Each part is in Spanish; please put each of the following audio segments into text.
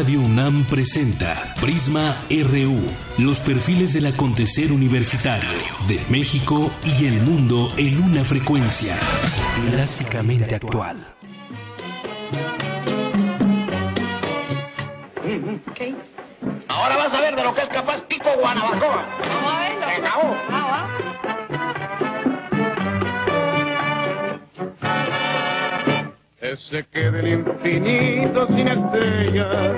Radio UNAM presenta Prisma RU, los perfiles del acontecer universitario de México y el mundo en una frecuencia clásicamente actual. Ahora vas a ver de lo que es capaz Kiko Guanabacoa. Vamos a verlo. Se acabó. Vamos, ¿ah? Ese que del infinito sin estrellas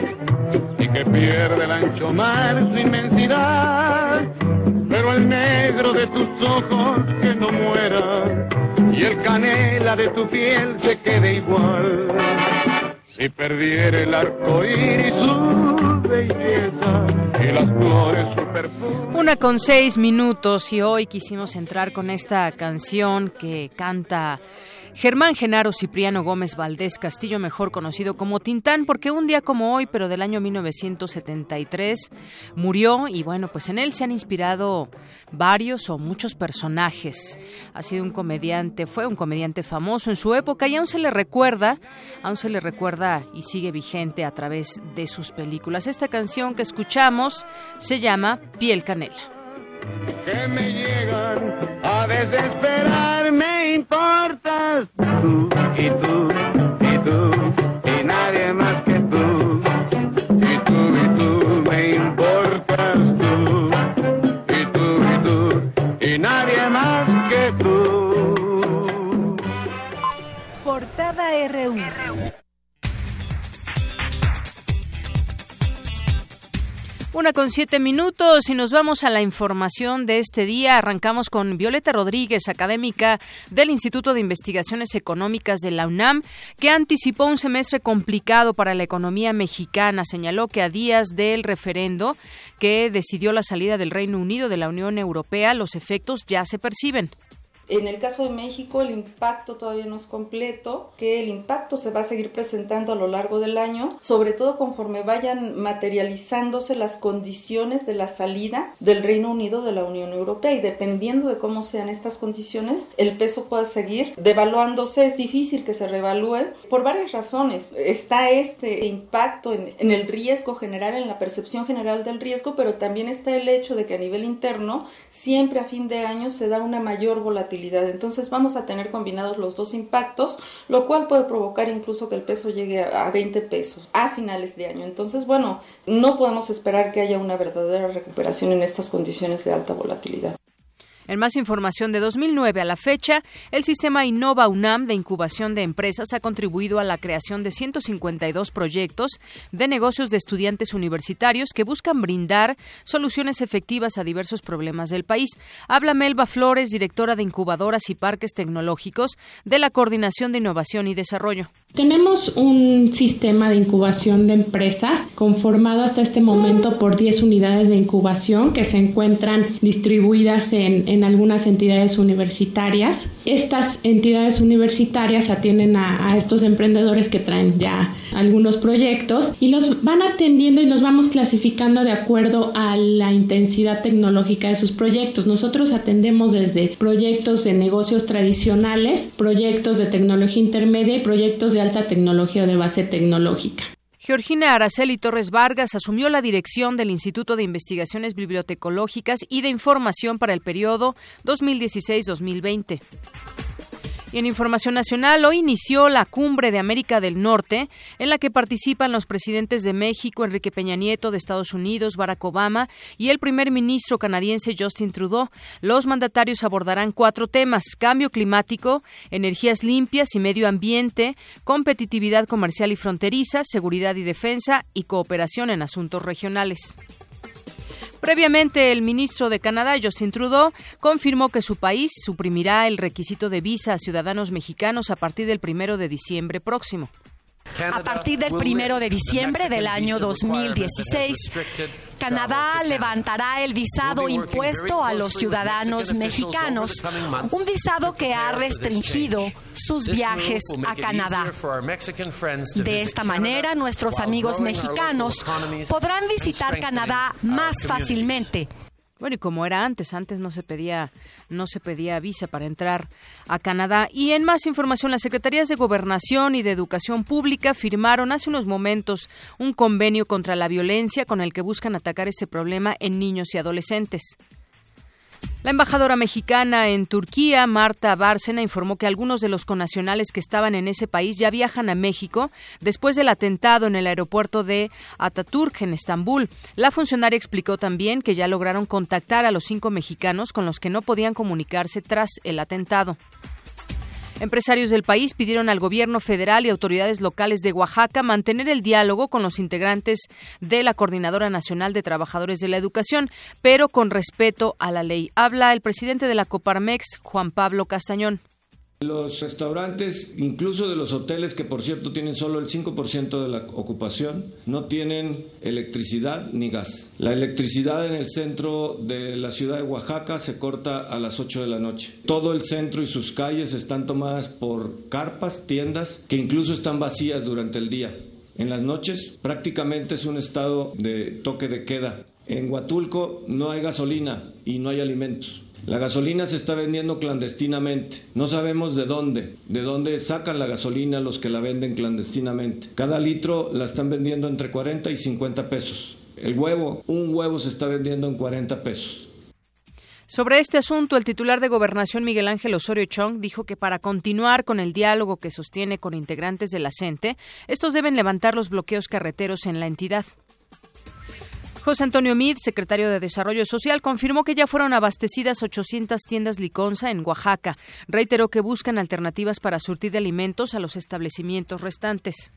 y que pierde el ancho mar su inmensidad, pero el negro de tus ojos que no muera y el canela de tu piel se quede igual. Si perdiera el arco iris su belleza y las flores su perfume. Una con seis minutos y hoy quisimos entrar con esta canción que canta Germán Genaro Cipriano Gómez Valdés Castillo, mejor conocido como Tintán, porque un día como hoy, pero del año 1973, murió y bueno, pues en él se han inspirado varios o muchos personajes. Ha sido un comediante, fue un comediante famoso en su época y aún se le recuerda, aún se le recuerda y sigue vigente a través de sus películas. Esta canción que escuchamos se llama Piel Canela. que me llegan a desesperar, me importas tú y tú y tú y nadie más que tú. Y tú y tú me importas tú y tú y tú y nadie más que tú. Portada RU. Una con siete minutos y nos vamos a la información de este día. Arrancamos con Violeta Rodríguez, académica del Instituto de Investigaciones Económicas de la UNAM, que anticipó un semestre complicado para la economía mexicana. Señaló que a días del referendo que decidió la salida del Reino Unido de la Unión Europea, los efectos ya se perciben. En el caso de México, el impacto todavía no es completo, que el impacto se va a seguir presentando a lo largo del año, sobre todo conforme vayan materializándose las condiciones de la salida del Reino Unido de la Unión Europea y dependiendo de cómo sean estas condiciones, el peso puede seguir devaluándose. Es difícil que se revalúe por varias razones. Está este impacto en, en el riesgo general, en la percepción general del riesgo, pero también está el hecho de que a nivel interno siempre a fin de año se da una mayor volatilidad. Entonces vamos a tener combinados los dos impactos, lo cual puede provocar incluso que el peso llegue a a 20 pesos a finales de año. Entonces, bueno, no podemos esperar que haya una verdadera recuperación en estas condiciones de alta volatilidad. En más información de 2009 a la fecha, el sistema Innova UNAM de incubación de empresas ha contribuido a la creación de 152 proyectos de negocios de estudiantes universitarios que buscan brindar soluciones efectivas a diversos problemas del país. Habla Melba Flores, directora de incubadoras y parques tecnológicos de la Coordinación de Innovación y Desarrollo. Tenemos un sistema de incubación de empresas conformado hasta este momento por 10 unidades de incubación que se encuentran distribuidas en, en algunas entidades universitarias. Estas entidades universitarias atienden a, a estos emprendedores que traen ya algunos proyectos y los van atendiendo y los vamos clasificando de acuerdo a la intensidad tecnológica de sus proyectos. Nosotros atendemos desde proyectos de negocios tradicionales, proyectos de tecnología intermedia y proyectos de alta tecnología o de base tecnológica. Georgina Araceli Torres Vargas asumió la dirección del Instituto de Investigaciones Bibliotecológicas y de Información para el periodo 2016-2020. Y en Información Nacional, hoy inició la Cumbre de América del Norte, en la que participan los presidentes de México, Enrique Peña Nieto, de Estados Unidos, Barack Obama, y el primer ministro canadiense Justin Trudeau. Los mandatarios abordarán cuatro temas, cambio climático, energías limpias y medio ambiente, competitividad comercial y fronteriza, seguridad y defensa, y cooperación en asuntos regionales. Previamente, el ministro de Canadá, Justin Trudeau, confirmó que su país suprimirá el requisito de visa a ciudadanos mexicanos a partir del primero de diciembre próximo. A partir del primero de diciembre del año 2016, Canadá levantará el visado impuesto a los ciudadanos mexicanos, un visado que ha restringido sus viajes a Canadá. De esta manera, nuestros amigos mexicanos podrán visitar Canadá más fácilmente Bueno, y como era antes, antes no se pedía no se pedía visa para entrar a Canadá. Y en más información, las secretarías de Gobernación y de Educación Pública firmaron hace unos momentos un convenio contra la violencia con el que buscan atacar este problema en niños y adolescentes. La embajadora mexicana en Turquía, Marta Bárcena, informó que algunos de los conacionales que estaban en ese país ya viajan a México después del atentado en el aeropuerto de Ataturk, en Estambul. La funcionaria explicó también que ya lograron contactar a los cinco mexicanos con los que no podían comunicarse tras el atentado. Empresarios del país pidieron al gobierno federal y autoridades locales de Oaxaca mantener el diálogo con los integrantes de la Coordinadora Nacional de Trabajadores de la Educación, pero con respeto a la ley. Habla el presidente de la Coparmex, Juan Pablo Castañón. Los restaurantes, incluso de los hoteles, que por cierto tienen solo el 5% de la ocupación, no tienen electricidad ni gas. La electricidad en el centro de la ciudad de Oaxaca se corta a las 8 de la noche. Todo el centro y sus calles están tomadas por carpas, tiendas, que incluso están vacías durante el día. En las noches prácticamente es un estado de toque de queda. En Huatulco no hay gasolina y no hay alimentos. La gasolina se está vendiendo clandestinamente. No sabemos de dónde, de dónde sacan la gasolina los que la venden clandestinamente. Cada litro la están vendiendo entre 40 y 50 pesos. El huevo, un huevo se está vendiendo en 40 pesos. Sobre este asunto, el titular de Gobernación Miguel Ángel Osorio Chong dijo que para continuar con el diálogo que sostiene con integrantes de la CENTE, estos deben levantar los bloqueos carreteros en la entidad. José Antonio Mid, secretario de Desarrollo Social, confirmó que ya fueron abastecidas 800 tiendas Liconza en Oaxaca. Reiteró que buscan alternativas para surtir de alimentos a los establecimientos restantes.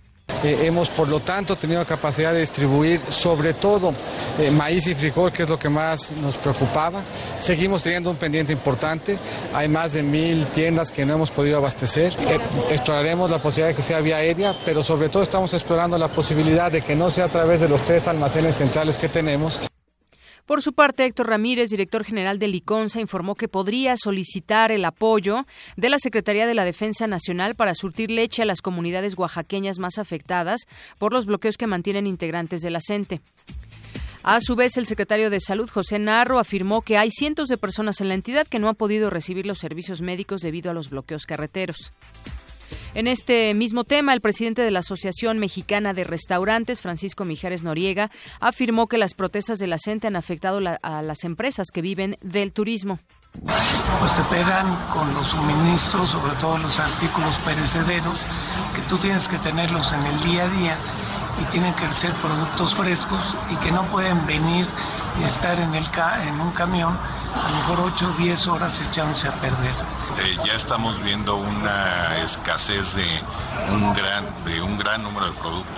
Eh, hemos, por lo tanto, tenido capacidad de distribuir sobre todo eh, maíz y frijol, que es lo que más nos preocupaba. Seguimos teniendo un pendiente importante. Hay más de mil tiendas que no hemos podido abastecer. Eh, exploraremos la posibilidad de que sea vía aérea, pero sobre todo estamos explorando la posibilidad de que no sea a través de los tres almacenes centrales que tenemos. Por su parte, Héctor Ramírez, director general de Liconza, informó que podría solicitar el apoyo de la Secretaría de la Defensa Nacional para surtir leche a las comunidades oaxaqueñas más afectadas por los bloqueos que mantienen integrantes de la. A su vez, el secretario de Salud, José Narro, afirmó que hay cientos de personas en la entidad que no han podido recibir los servicios médicos debido a los bloqueos carreteros. En este mismo tema, el presidente de la Asociación Mexicana de Restaurantes, Francisco Mijares Noriega, afirmó que las protestas de la gente han afectado a las empresas que viven del turismo. Pues te pegan con los suministros, sobre todo los artículos perecederos, que tú tienes que tenerlos en el día a día y tienen que ser productos frescos y que no pueden venir y estar en, en un camión a lo mejor 8 o 10 horas echándose a perder. Eh, ya estamos viendo una escasez de un gran, de un gran número de productos.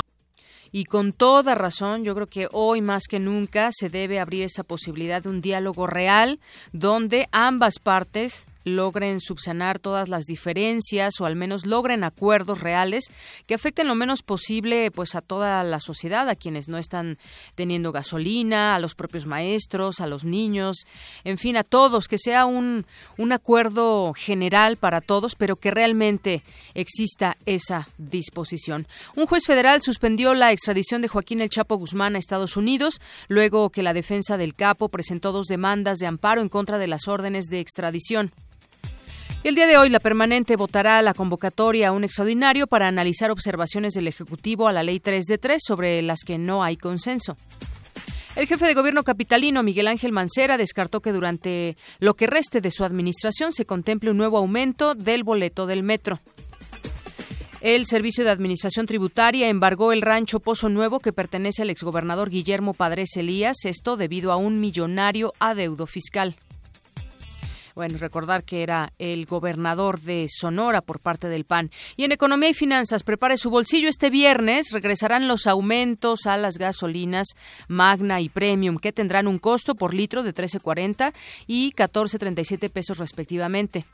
Y con toda razón, yo creo que hoy más que nunca se debe abrir esa posibilidad de un diálogo real donde ambas partes logren subsanar todas las diferencias o al menos logren acuerdos reales que afecten lo menos posible pues a toda la sociedad, a quienes no están teniendo gasolina, a los propios maestros, a los niños, en fin, a todos, que sea un, un acuerdo general para todos, pero que realmente exista esa disposición. Un juez federal suspendió la extradición de Joaquín El Chapo Guzmán a Estados Unidos, luego que la defensa del capo presentó dos demandas de amparo en contra de las órdenes de extradición el día de hoy la permanente votará la convocatoria a un extraordinario para analizar observaciones del Ejecutivo a la Ley 3 de 3 sobre las que no hay consenso. El jefe de gobierno capitalino, Miguel Ángel Mancera, descartó que durante lo que reste de su administración se contemple un nuevo aumento del boleto del metro. El Servicio de Administración Tributaria embargó el rancho Pozo Nuevo que pertenece al exgobernador Guillermo Padres Elías, esto debido a un millonario adeudo fiscal. Bueno, recordar que era el gobernador de Sonora por parte del PAN. Y en Economía y Finanzas, prepare su bolsillo este viernes. Regresarán los aumentos a las gasolinas Magna y Premium, que tendrán un costo por litro de 13.40 y 14.37 pesos respectivamente.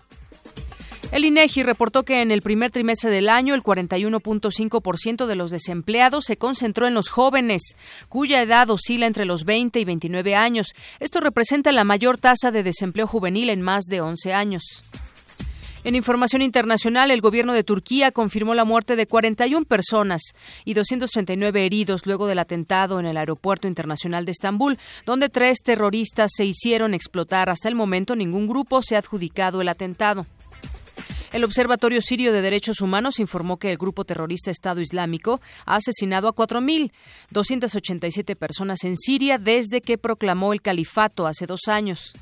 El INEGI reportó que en el primer trimestre del año el 41.5% de los desempleados se concentró en los jóvenes, cuya edad oscila entre los 20 y 29 años. Esto representa la mayor tasa de desempleo juvenil en más de 11 años. En información internacional, el gobierno de Turquía confirmó la muerte de 41 personas y 239 heridos luego del atentado en el aeropuerto internacional de Estambul, donde tres terroristas se hicieron explotar. Hasta el momento, ningún grupo se ha adjudicado el atentado. El Observatorio Sirio de Derechos Humanos informó que el grupo terrorista Estado Islámico ha asesinado a 4.287 personas en Siria desde que proclamó el califato hace dos años.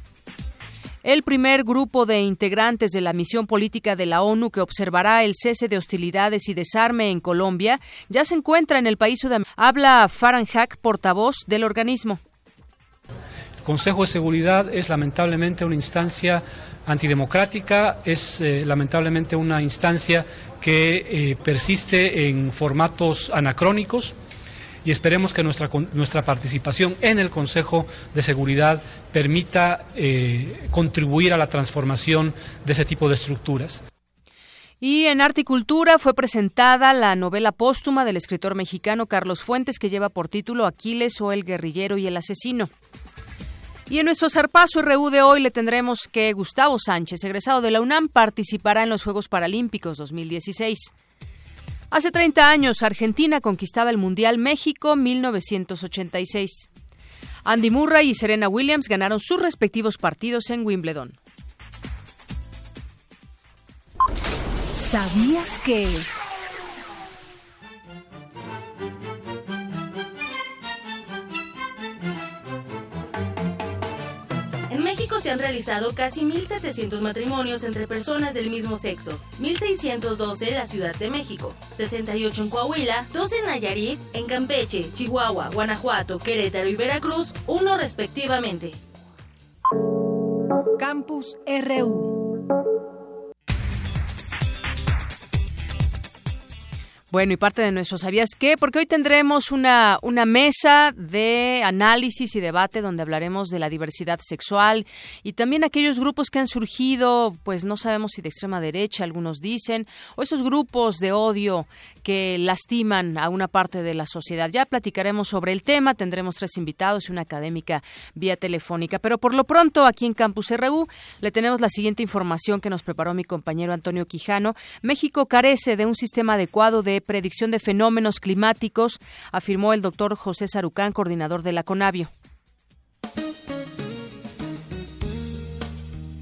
El primer grupo de integrantes de la misión política de la ONU que observará el cese de hostilidades y desarme en Colombia ya se encuentra en el país sudamericano. Habla Farhan Haq, portavoz del organismo. El Consejo de Seguridad es lamentablemente una instancia antidemocrática, es eh, lamentablemente una instancia que eh, persiste en formatos anacrónicos y esperemos que nuestra, nuestra participación en el Consejo de Seguridad permita eh, contribuir a la transformación de ese tipo de estructuras. Y en Arte y Cultura fue presentada la novela póstuma del escritor mexicano Carlos Fuentes que lleva por título Aquiles o el guerrillero y el asesino. Y en nuestro zarpazo RU de hoy le tendremos que Gustavo Sánchez, egresado de la UNAM, participará en los Juegos Paralímpicos 2016. Hace 30 años, Argentina conquistaba el Mundial México 1986. Andy Murray y Serena Williams ganaron sus respectivos partidos en Wimbledon. ¿Sabías que... se han realizado casi 1.700 matrimonios entre personas del mismo sexo, 1.612 en la Ciudad de México, 68 en Coahuila, 2 en Nayarit, en Campeche, Chihuahua, Guanajuato, Querétaro y Veracruz, uno respectivamente. Campus RU Bueno, y parte de nuestro ¿Sabías qué? Porque hoy tendremos una, una mesa de análisis y debate donde hablaremos de la diversidad sexual y también aquellos grupos que han surgido, pues no sabemos si de extrema derecha, algunos dicen, o esos grupos de odio que lastiman a una parte de la sociedad. Ya platicaremos sobre el tema, tendremos tres invitados y una académica vía telefónica. Pero por lo pronto, aquí en Campus RU, le tenemos la siguiente información que nos preparó mi compañero Antonio Quijano. México carece de un sistema adecuado de predicción de fenómenos climáticos, afirmó el doctor José Sarucán, coordinador de la CONAVIO.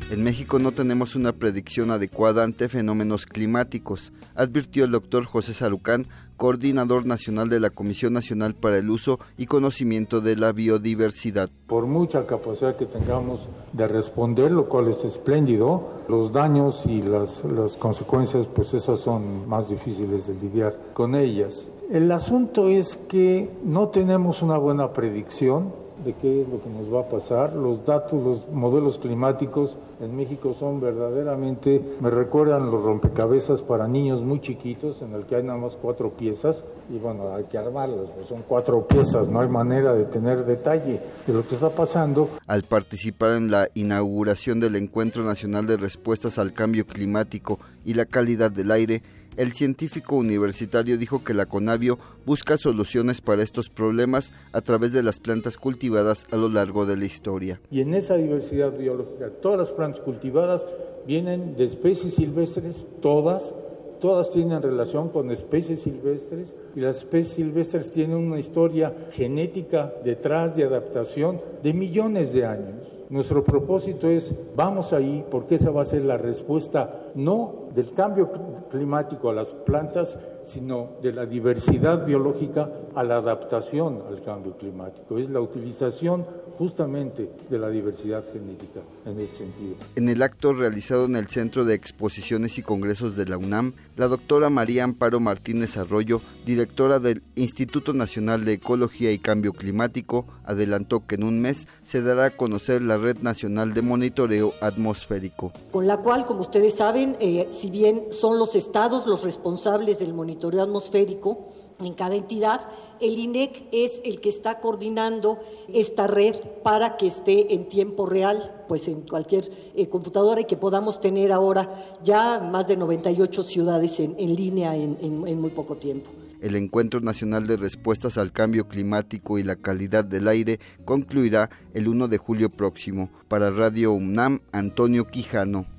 En México no tenemos una predicción adecuada ante fenómenos climáticos, advirtió el doctor José Sarucán, coordinador nacional de la Comisión Nacional para el Uso y Conocimiento de la Biodiversidad. Por mucha capacidad que tengamos de responder, lo cual es espléndido, los daños y las, las consecuencias, pues esas son más difíciles de lidiar con ellas. El asunto es que no tenemos una buena predicción de qué es lo que nos va a pasar. Los datos, los modelos climáticos en México son verdaderamente, me recuerdan los rompecabezas para niños muy chiquitos en el que hay nada más cuatro piezas y bueno, hay que armarlas, pues son cuatro piezas, no hay manera de tener detalle de lo que está pasando. Al participar en la inauguración del Encuentro Nacional de Respuestas al Cambio Climático y la Calidad del Aire, el científico universitario dijo que la Conavio busca soluciones para estos problemas a través de las plantas cultivadas a lo largo de la historia. Y en esa diversidad biológica, todas las plantas cultivadas vienen de especies silvestres, todas, todas tienen relación con especies silvestres y las especies silvestres tienen una historia genética detrás de adaptación de millones de años. Nuestro propósito es, vamos ahí, porque esa va a ser la respuesta no del cambio climático a las plantas, sino de la diversidad biológica a la adaptación al cambio climático. Es la utilización justamente de la diversidad genética en ese sentido. En el acto realizado en el Centro de Exposiciones y Congresos de la UNAM, la doctora María Amparo Martínez Arroyo, directora del Instituto Nacional de Ecología y Cambio Climático, adelantó que en un mes se dará a conocer la Red Nacional de Monitoreo Atmosférico. Con la cual, como ustedes saben, eh, si bien son los estados los responsables del monitoreo atmosférico, en cada entidad. El INEC es el que está coordinando esta red para que esté en tiempo real, pues en cualquier eh, computadora y que podamos tener ahora ya más de 98 ciudades en, línea en muy poco tiempo. El Encuentro Nacional de Respuestas al Cambio Climático y la Calidad del Aire concluirá el 1 de julio próximo. Para Radio UNAM, Antonio Quijano.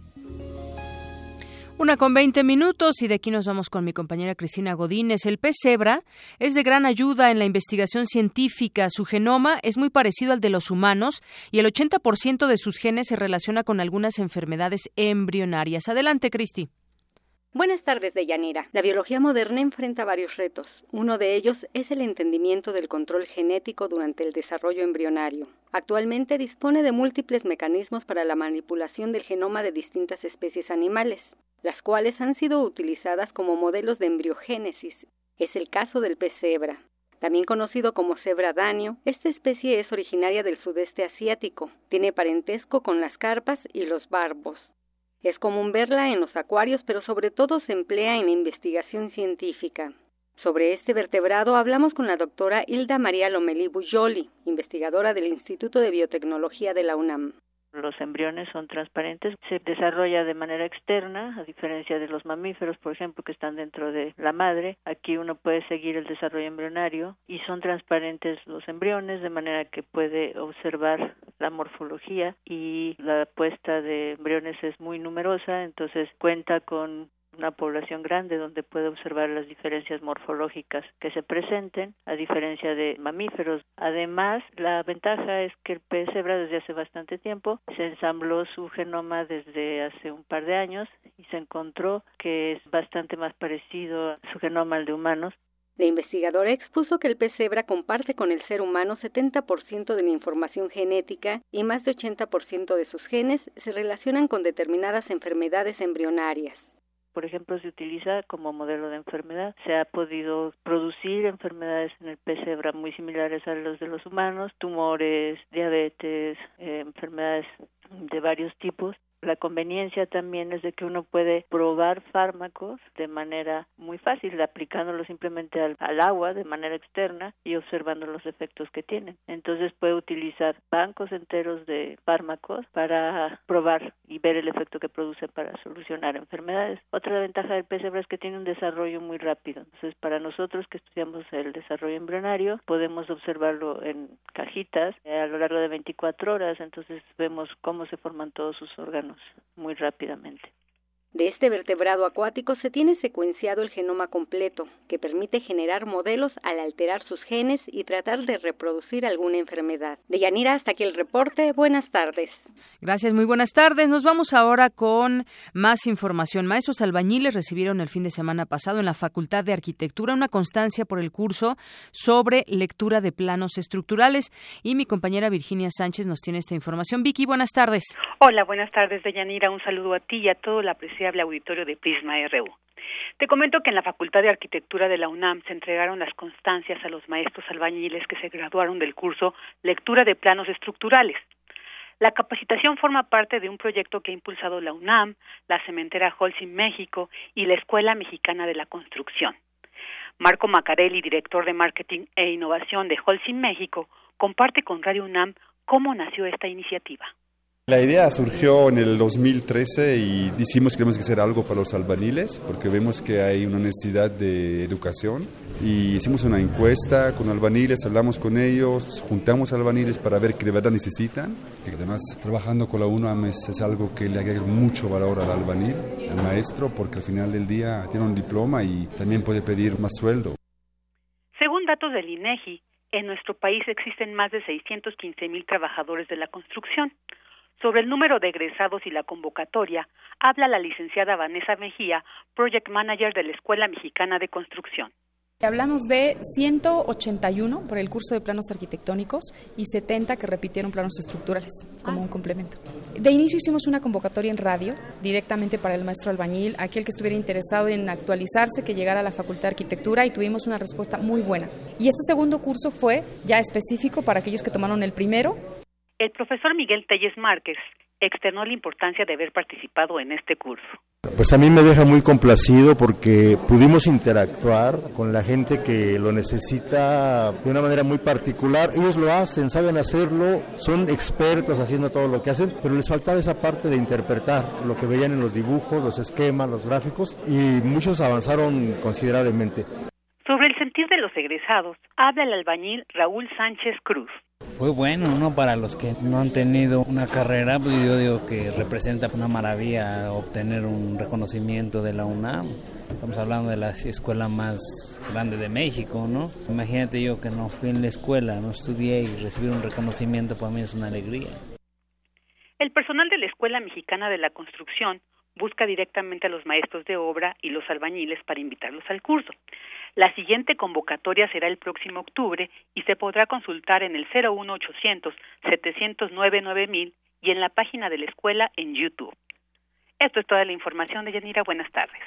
Una con 20 minutos y de aquí nos vamos con mi compañera Cristina Godínez. El pez cebra es de gran ayuda en la investigación científica. Su genoma es muy parecido al de los humanos y el 80% de sus genes se relaciona con algunas enfermedades embrionarias. Adelante, Cristi. Buenas tardes, Deyanira. La biología moderna enfrenta varios retos. Uno de ellos es el entendimiento del control genético durante el desarrollo embrionario. Actualmente dispone de múltiples mecanismos para la manipulación del genoma de distintas especies animales, las cuales han sido utilizadas como modelos de embriogénesis. Es el caso del pez cebra. También conocido como cebra danio, esta especie es originaria del sudeste asiático. Tiene parentesco con las carpas y los barbos. Es común verla en los acuarios, pero sobre todo se emplea en investigación científica. Sobre este vertebrado hablamos con la doctora Hilda María Lomelí Bujoli, investigadora del Instituto de Biotecnología de la UNAM. Los embriones son transparentes, se desarrolla de manera externa, a diferencia de los mamíferos, por ejemplo, que están dentro de la madre. Aquí uno puede seguir el desarrollo embrionario y son transparentes los embriones, de manera que puede observar la morfología y la puesta de embriones es muy numerosa, entonces cuenta con una población grande donde puede observar las diferencias morfológicas que se presenten, a diferencia de mamíferos. Además, la ventaja es que el pez cebra desde hace bastante tiempo se ensambló su genoma desde hace un par de años y se encontró que es bastante más parecido a su genoma al de humanos la investigadora expuso que el pez comparte con el ser humano 70% de la información genética y más de 80% de sus genes se relacionan con determinadas enfermedades embrionarias por ejemplo, se utiliza como modelo de enfermedad. Se ha podido producir enfermedades en el pez muy similares a los de los humanos, tumores, diabetes, eh, enfermedades de varios tipos la conveniencia también es de que uno puede probar fármacos de manera muy fácil, aplicándolo simplemente al, agua de manera externa y observando los efectos que tienen. Entonces puede utilizar bancos enteros de fármacos para probar y ver el efecto que produce para solucionar enfermedades. Otra ventaja del PCB es que tiene un desarrollo muy rápido. Entonces, para nosotros que estudiamos el desarrollo embrionario, podemos observarlo en cajitas a lo largo de 24 horas. Entonces, vemos cómo se forman todos sus órganos muy rápidamente. De este vertebrado acuático se tiene secuenciado el genoma completo, que permite generar modelos al alterar sus genes y tratar de reproducir alguna enfermedad. De Yanira, hasta aquí el reporte. Buenas tardes. Gracias, muy buenas tardes. Nos vamos ahora con más información. Maestros albañiles recibieron el fin de semana pasado en la Facultad de Arquitectura una constancia por el curso sobre lectura de planos estructurales y mi compañera Virginia Sánchez nos tiene esta información. Vicky, buenas tardes. Hola, buenas tardes, Deyanira. Un saludo a ti y a todo la presencia auditorio de Prisma RU. Te comento que en la Facultad de Arquitectura de la UNAM se entregaron las constancias a los maestros albañiles que se graduaron del curso Lectura de Planos Estructurales. La capacitación forma parte de un proyecto que ha impulsado la UNAM, la cementera Holcim México y la Escuela Mexicana de la Construcción. Marco Macarelli, director de Marketing e Innovación de Holcim México, comparte con Radio UNAM cómo nació esta iniciativa. La idea surgió en el 2013 y decimos que tenemos que hacer algo para los albaniles porque vemos que hay una necesidad de educación y hicimos una encuesta con albaniles, hablamos con ellos, juntamos albaniles para ver qué de verdad necesitan, que además trabajando con la UNAM es, algo que le agrega mucho valor al albanil, al maestro, porque al final del día tiene un diploma y también puede pedir más sueldo. Según datos del INEGI, en nuestro país existen más de 615 mil trabajadores de la construcción. Sobre el número de egresados y la convocatoria, habla la licenciada Vanessa Mejía, Project Manager de la Escuela Mexicana de Construcción. Hablamos de 181 por el curso de planos arquitectónicos y 70 que repitieron planos estructurales como un complemento. De inicio hicimos una convocatoria en radio directamente para el maestro albañil, aquel que estuviera interesado en actualizarse, que llegara a la Facultad de Arquitectura y tuvimos una respuesta muy buena. Y este segundo curso fue ya específico para aquellos que tomaron el primero el profesor Miguel Telles Márquez externó la importancia de haber participado en este curso. Pues a mí me deja muy complacido porque pudimos interactuar con la gente que lo necesita de una manera muy particular. Ellos lo hacen, saben hacerlo, son expertos haciendo todo lo que hacen, pero les faltaba esa parte de interpretar lo que veían en los dibujos, los esquemas, los gráficos y muchos avanzaron considerablemente. Sobre el sentir de los egresados, habla el albañil Raúl Sánchez Cruz. Fue bueno, ¿no? Para los que no han tenido una carrera, pues yo digo que representa una maravilla obtener un reconocimiento de la UNAM. Estamos hablando de la escuela más grande de México, ¿no? Imagínate yo que no fui en la escuela, no estudié y recibir un reconocimiento para mí es una alegría. El personal de la Escuela Mexicana de la Construcción busca directamente a los maestros de obra y los albañiles para invitarlos al curso. La siguiente convocatoria será el próximo octubre y se podrá consultar en el 01800 709 9000 y en la página de la escuela en YouTube. Esto es toda la información de Yanira. Buenas tardes.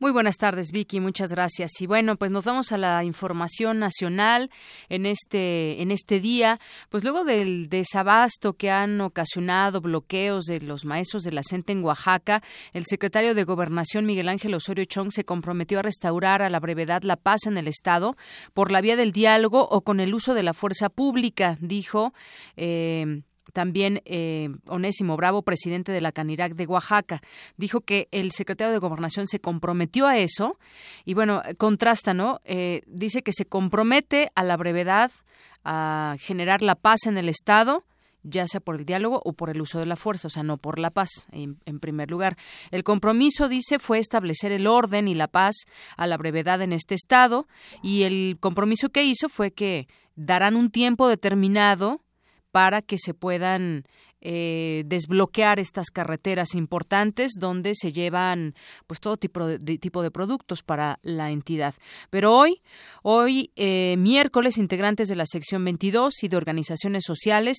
Muy buenas tardes, Vicky. Muchas gracias. Y bueno, pues nos vamos a la información nacional en este en este día. Pues luego del desabasto que han ocasionado bloqueos de los maestros de la CENTE en Oaxaca, el secretario de Gobernación Miguel Ángel Osorio Chong se comprometió a restaurar a la brevedad la paz en el estado por la vía del diálogo o con el uso de la fuerza pública, dijo. Eh, también eh, Onésimo Bravo, presidente de la Canirac de Oaxaca, dijo que el secretario de Gobernación se comprometió a eso y bueno, contrasta, ¿no? Eh, dice que se compromete a la brevedad a generar la paz en el Estado ya sea por el diálogo o por el uso de la fuerza, o sea, no por la paz, en, en, primer lugar. El compromiso, dice, fue establecer el orden y la paz a la brevedad en este Estado y el compromiso que hizo fue que darán un tiempo determinado para que se puedan eh, desbloquear estas carreteras importantes donde se llevan pues todo tipo de, tipo de productos para la entidad. Pero hoy, hoy eh, miércoles, integrantes de la sección 22 y de organizaciones sociales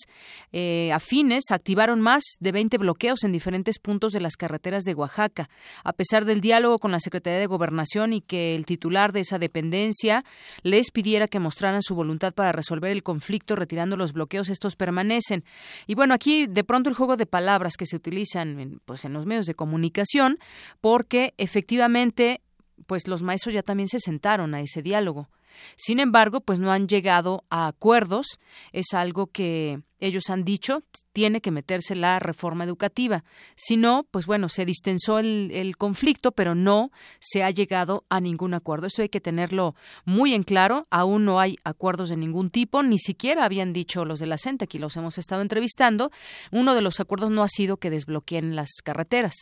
eh, afines activaron más de 20 bloqueos en diferentes puntos de las carreteras de Oaxaca. A pesar del diálogo con la Secretaría de Gobernación y que el titular de esa dependencia les pidiera que mostraran su voluntad para resolver el conflicto retirando los bloqueos, estos permanecen. Y bueno, aquí de pronto el juego de palabras que se utilizan en, pues en los medios de comunicación porque efectivamente pues los maestros ya también se sentaron a ese diálogo. Sin embargo, pues no han llegado a acuerdos. Es algo que ellos han dicho tiene que meterse la reforma educativa. Si no, pues bueno, se distensó el, conflicto, pero no se ha llegado a ningún acuerdo. Eso hay que tenerlo muy en claro. Aún no hay acuerdos de ningún tipo, ni siquiera habían dicho los de la CENTE, aquí los hemos estado entrevistando. Uno de los acuerdos no ha sido que desbloqueen las carreteras.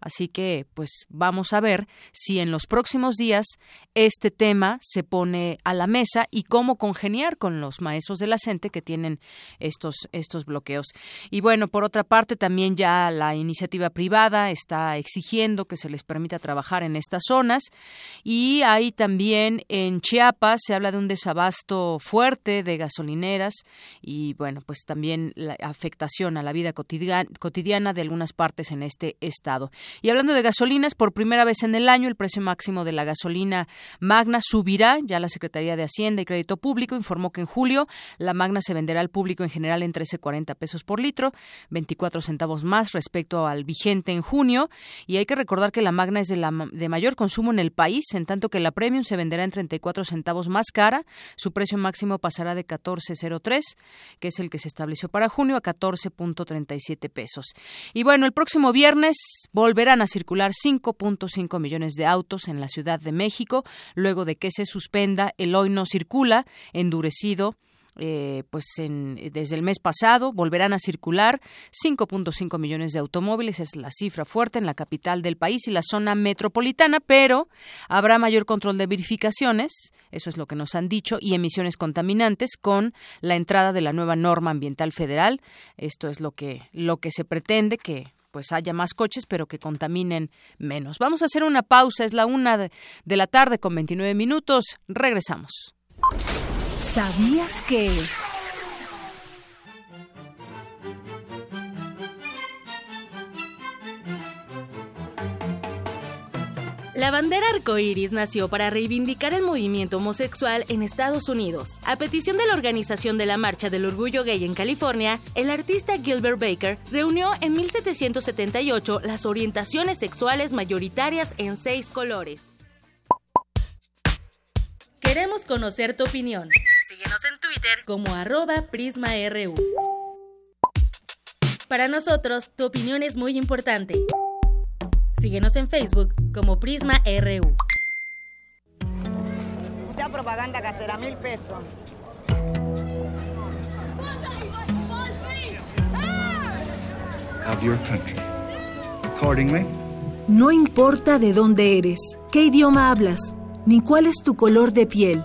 Así que, pues vamos a ver si en los próximos días este tema se pone a la mesa y cómo congeniar con los maestros de la CENTE que tienen estos estos bloqueos. Y bueno, por otra parte, también ya la iniciativa privada está exigiendo que se les permita trabajar en estas zonas y ahí también en Chiapas se habla de un desabasto fuerte de gasolineras y bueno, pues también la afectación a la vida cotidiana de algunas partes en este estado. Y hablando de gasolinas, por primera vez en el año el precio máximo de la gasolina magna subirá. Ya la Secretaría de Hacienda y Crédito Público informó que en julio la magna se venderá al público en general en 13.40 pesos por litro, 24 centavos más respecto al vigente en junio. Y hay que recordar que la Magna es de, la, de mayor consumo en el país, en tanto que la Premium se venderá en 34 centavos más cara. Su precio máximo pasará de 14.03, que es el que se estableció para junio, a 14.37 pesos. Y bueno, el próximo viernes volverán a circular 5.5 millones de autos en la Ciudad de México, luego de que se suspenda el hoy no circula, endurecido eh, pues en, desde el mes pasado volverán a circular 5.5 millones de automóviles, es la cifra fuerte en la capital del país y la zona metropolitana, pero habrá mayor control de verificaciones, eso es lo que nos han dicho, y emisiones contaminantes con la entrada de la nueva norma ambiental federal. Esto es lo que, lo que se pretende que pues haya más coches, pero que contaminen menos. Vamos a hacer una pausa, es la una de, de la tarde con 29 minutos. Regresamos. ¿Sabías que... La bandera arcoíris nació para reivindicar el movimiento homosexual en Estados Unidos. A petición de la organización de la Marcha del Orgullo Gay en California, el artista Gilbert Baker reunió en 1778 las orientaciones sexuales mayoritarias en seis colores. Queremos conocer tu opinión. Síguenos en Twitter como arroba PrismaRU. Para nosotros, tu opinión es muy importante. Síguenos en Facebook como PrismaRU. Mucha propaganda casera, mil pesos. No importa de dónde eres, qué idioma hablas, ni cuál es tu color de piel.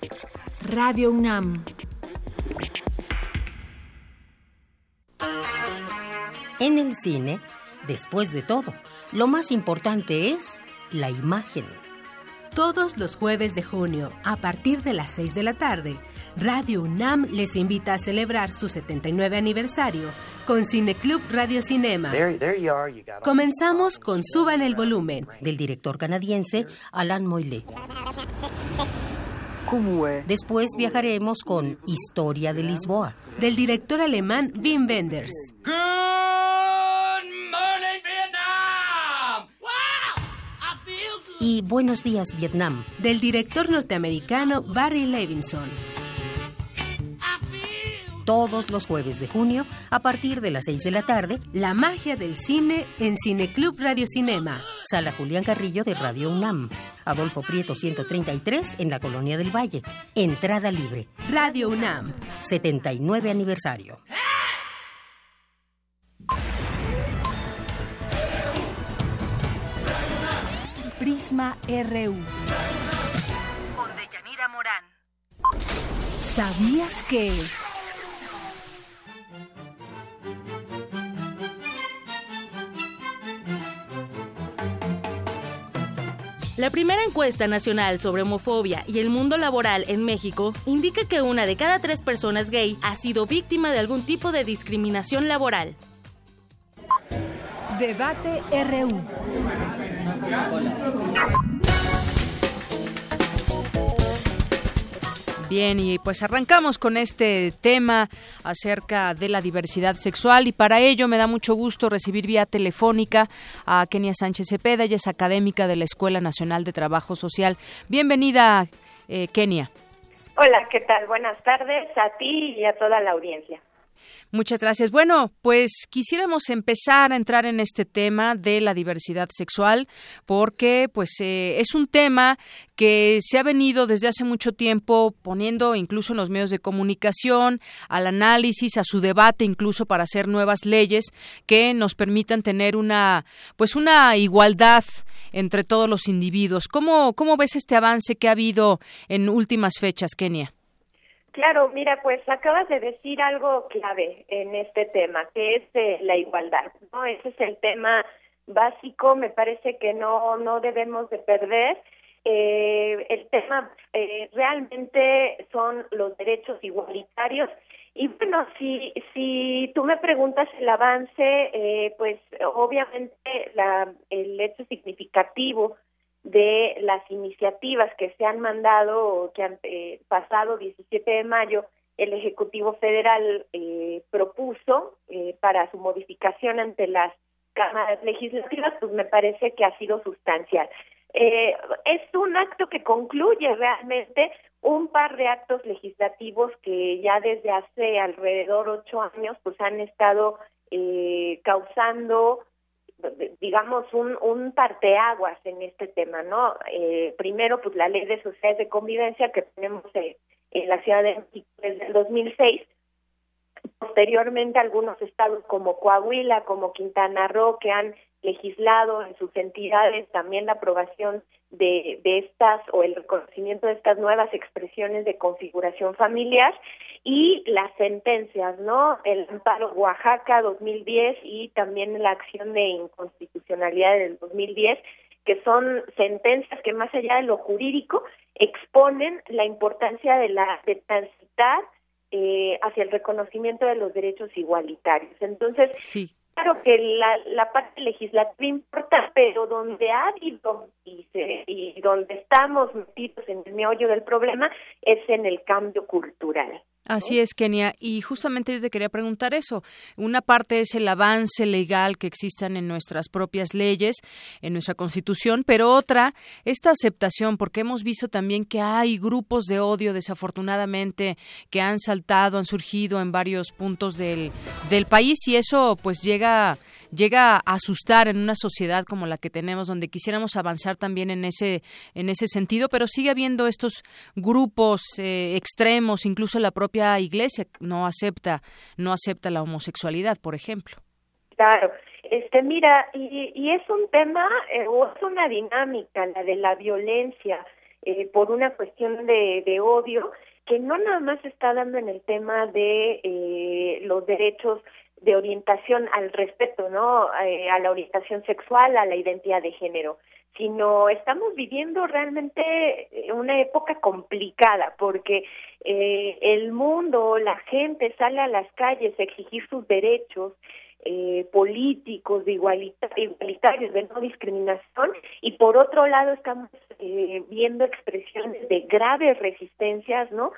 Radio UNAM. En el cine, después de todo, lo más importante es la imagen. Todos los jueves de junio, a partir de las 6 de la tarde, Radio UNAM les invita a celebrar su 79 aniversario con Cineclub Radio Cinema. Comenzamos con Suban el volumen, del director canadiense Alan Moyle. Después viajaremos con Historia de Lisboa, del director alemán Wim Wenders. Y Buenos días Vietnam, del director norteamericano Barry Levinson todos los jueves de junio a partir de las 6 de la tarde. La magia del cine en Cineclub Radio Cinema. Sala Julián Carrillo de Radio UNAM. Adolfo Prieto 133 en la Colonia del Valle. Entrada libre. Radio UNAM. 79 aniversario. Prisma RU. Con Deyanira Morán. ¿Sabías que... La primera encuesta nacional sobre homofobia y el mundo laboral en México indica que una de cada tres personas gay ha sido víctima de algún tipo de discriminación laboral. Debate RU. Bien, y pues arrancamos con este tema acerca de la diversidad sexual y para ello me da mucho gusto recibir vía telefónica a Kenia Sánchez Cepeda, ella es académica de la Escuela Nacional de Trabajo Social. Bienvenida, eh, Kenia. Hola, ¿qué tal? Buenas tardes a ti y a toda la audiencia. Muchas gracias. Bueno, pues quisiéramos empezar a entrar en este tema de la diversidad sexual porque pues eh, es un tema que se ha venido desde hace mucho tiempo poniendo incluso en los medios de comunicación al análisis, a su debate incluso para hacer nuevas leyes que nos permitan tener una pues una igualdad entre todos los individuos. ¿Cómo cómo ves este avance que ha habido en últimas fechas, Kenia? Claro, mira, pues acabas de decir algo clave en este tema, que es eh, la igualdad, ¿no? Ese es el tema básico, me parece que no no debemos de perder. Eh, el tema eh, realmente son los derechos igualitarios y bueno, si si tú me preguntas el avance, eh, pues obviamente la, el hecho significativo de las iniciativas que se han mandado, que han eh, pasado 17 de mayo, el Ejecutivo Federal eh, propuso eh, para su modificación ante las cámaras legislativas, pues me parece que ha sido sustancial. Eh, es un acto que concluye realmente un par de actos legislativos que ya desde hace alrededor ocho años pues han estado eh, causando digamos, un, un parteaguas en este tema, ¿no? Eh, primero, pues la ley de sociedades de convivencia que tenemos en la Ciudad de México desde el 2006. Posteriormente, algunos estados como Coahuila, como Quintana Roo, que han legislado en sus entidades también la aprobación de, de estas o el reconocimiento de estas nuevas expresiones de configuración familiar y las sentencias, ¿no? El amparo Oaxaca 2010 y también la acción de inconstitucionalidad del 2010, que son sentencias que más allá de lo jurídico exponen la importancia de la de transitar eh, hacia el reconocimiento de los derechos igualitarios. Entonces, sí. claro que la, la parte legislativa importa, pero donde ha habido y, se, y donde estamos metidos en el meollo del problema es en el cambio cultural. Así es, Kenia. Y justamente yo te quería preguntar eso. Una parte es el avance legal que existan en nuestras propias leyes, en nuestra constitución, pero otra, esta aceptación, porque hemos visto también que hay grupos de odio, desafortunadamente, que han saltado, han surgido en varios puntos del, del país y eso pues llega llega a asustar en una sociedad como la que tenemos donde quisiéramos avanzar también en ese en ese sentido pero sigue habiendo estos grupos eh, extremos incluso la propia iglesia no acepta no acepta la homosexualidad por ejemplo. Claro. Este mira y, es un tema eh, o es una dinámica la de la violencia eh, por una cuestión de, de odio que no nada más está dando en el tema de eh, los derechos de orientación al respeto, ¿no? Eh, a la orientación sexual, a la identidad de género, sino estamos viviendo realmente eh, una época complicada porque eh, el mundo, la gente sale a las calles a exigir sus derechos eh, políticos, de igualitarios, de no discriminación, y por otro lado estamos eh, viendo expresiones de graves resistencias, ¿no?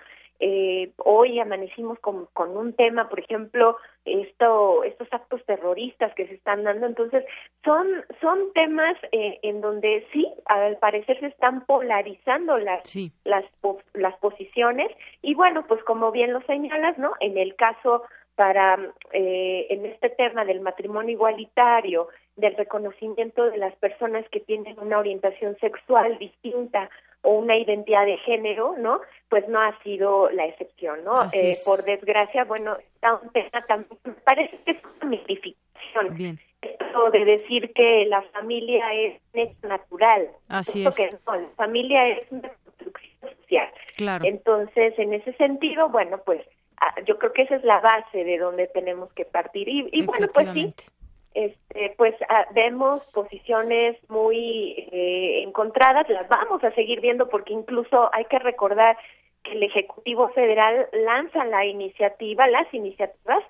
Eh, hoy amanecimos con, con, un tema, por ejemplo, esto, estos actos terroristas que se están dando. Entonces, son, son temas eh, en donde sí, al parecer se están polarizando las, las, las posiciones. Y bueno, pues como bien lo señalas, ¿no? En el caso para, eh, en este tema del matrimonio igualitario, del reconocimiento de las personas que tienen una orientación sexual distinta o una identidad de género, ¿no? Pues no ha sido la excepción, ¿no? Eh, por desgracia, bueno, está un tema también, parece que es una mitificación. Bien. Esto de decir que la familia es natural. Así es. Que no, la familia es una construcción social. Claro. Entonces, en ese sentido, bueno, pues ah, yo creo que esa es la base de donde tenemos que partir. Y, y bueno, pues sí, este, pues ah, vemos posiciones muy eh, encontradas, las vamos a seguir viendo porque incluso hay que recordar que el Ejecutivo Federal lanza la iniciativa, las iniciativas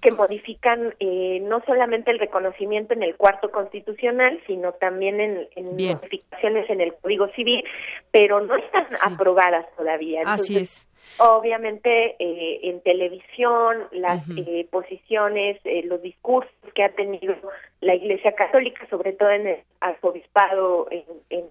que modifican eh, no solamente el reconocimiento en el cuarto constitucional, sino también en, en modificaciones en el Código Civil, pero no están aprobadas todavía. Así es. Obviamente eh, en televisión, las eh, posiciones, eh, los discursos que ha tenido la Iglesia Católica, sobre todo en el arzobispado en, en,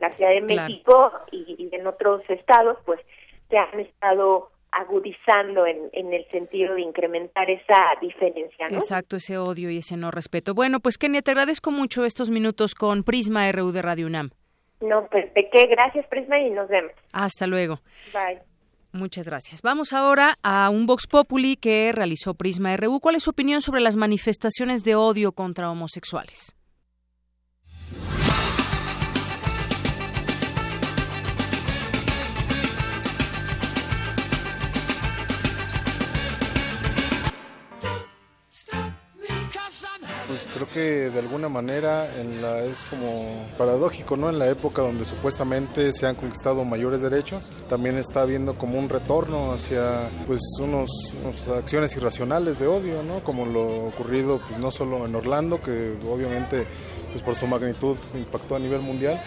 la Ciudad de México y, en otros estados, pues se han estado agudizando en, en, el sentido de incrementar esa diferencia, ¿no? Exacto, ese odio y ese no respeto. Bueno, pues Kenia, te agradezco mucho estos minutos con Prisma RU de Radio UNAM. No, pues de qué, gracias Prisma y nos vemos. Hasta luego. Bye. Muchas gracias. Vamos ahora a un Vox Populi que realizó Prisma RU. ¿Cuál es su opinión sobre las manifestaciones de odio contra homosexuales? Pues creo que de alguna manera es como paradójico, ¿no? En la época donde supuestamente se han conquistado mayores derechos, también está habiendo como un retorno hacia pues unos, unas acciones irracionales de odio, ¿no? Como lo ocurrido pues no solo en Orlando, que obviamente pues por su magnitud impactó a nivel mundial,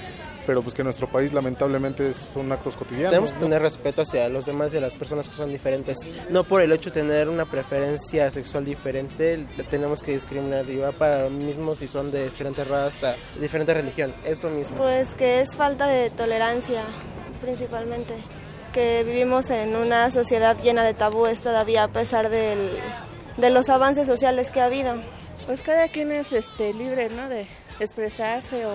pero pues que en nuestro país lamentablemente son actos cotidianos. Tenemos que tener respeto hacia los demás y a las personas que son diferentes. No por el hecho de tener una preferencia sexual diferente, tenemos que discriminar. Y va para lo mismo si son de diferente raza, diferente religión. Es lo mismo. Pues que es falta de tolerancia, principalmente. Que vivimos en una sociedad llena de tabúes todavía a pesar del, de los avances sociales que ha habido. Pues cada quien es este, libre, ¿no? De expresarse o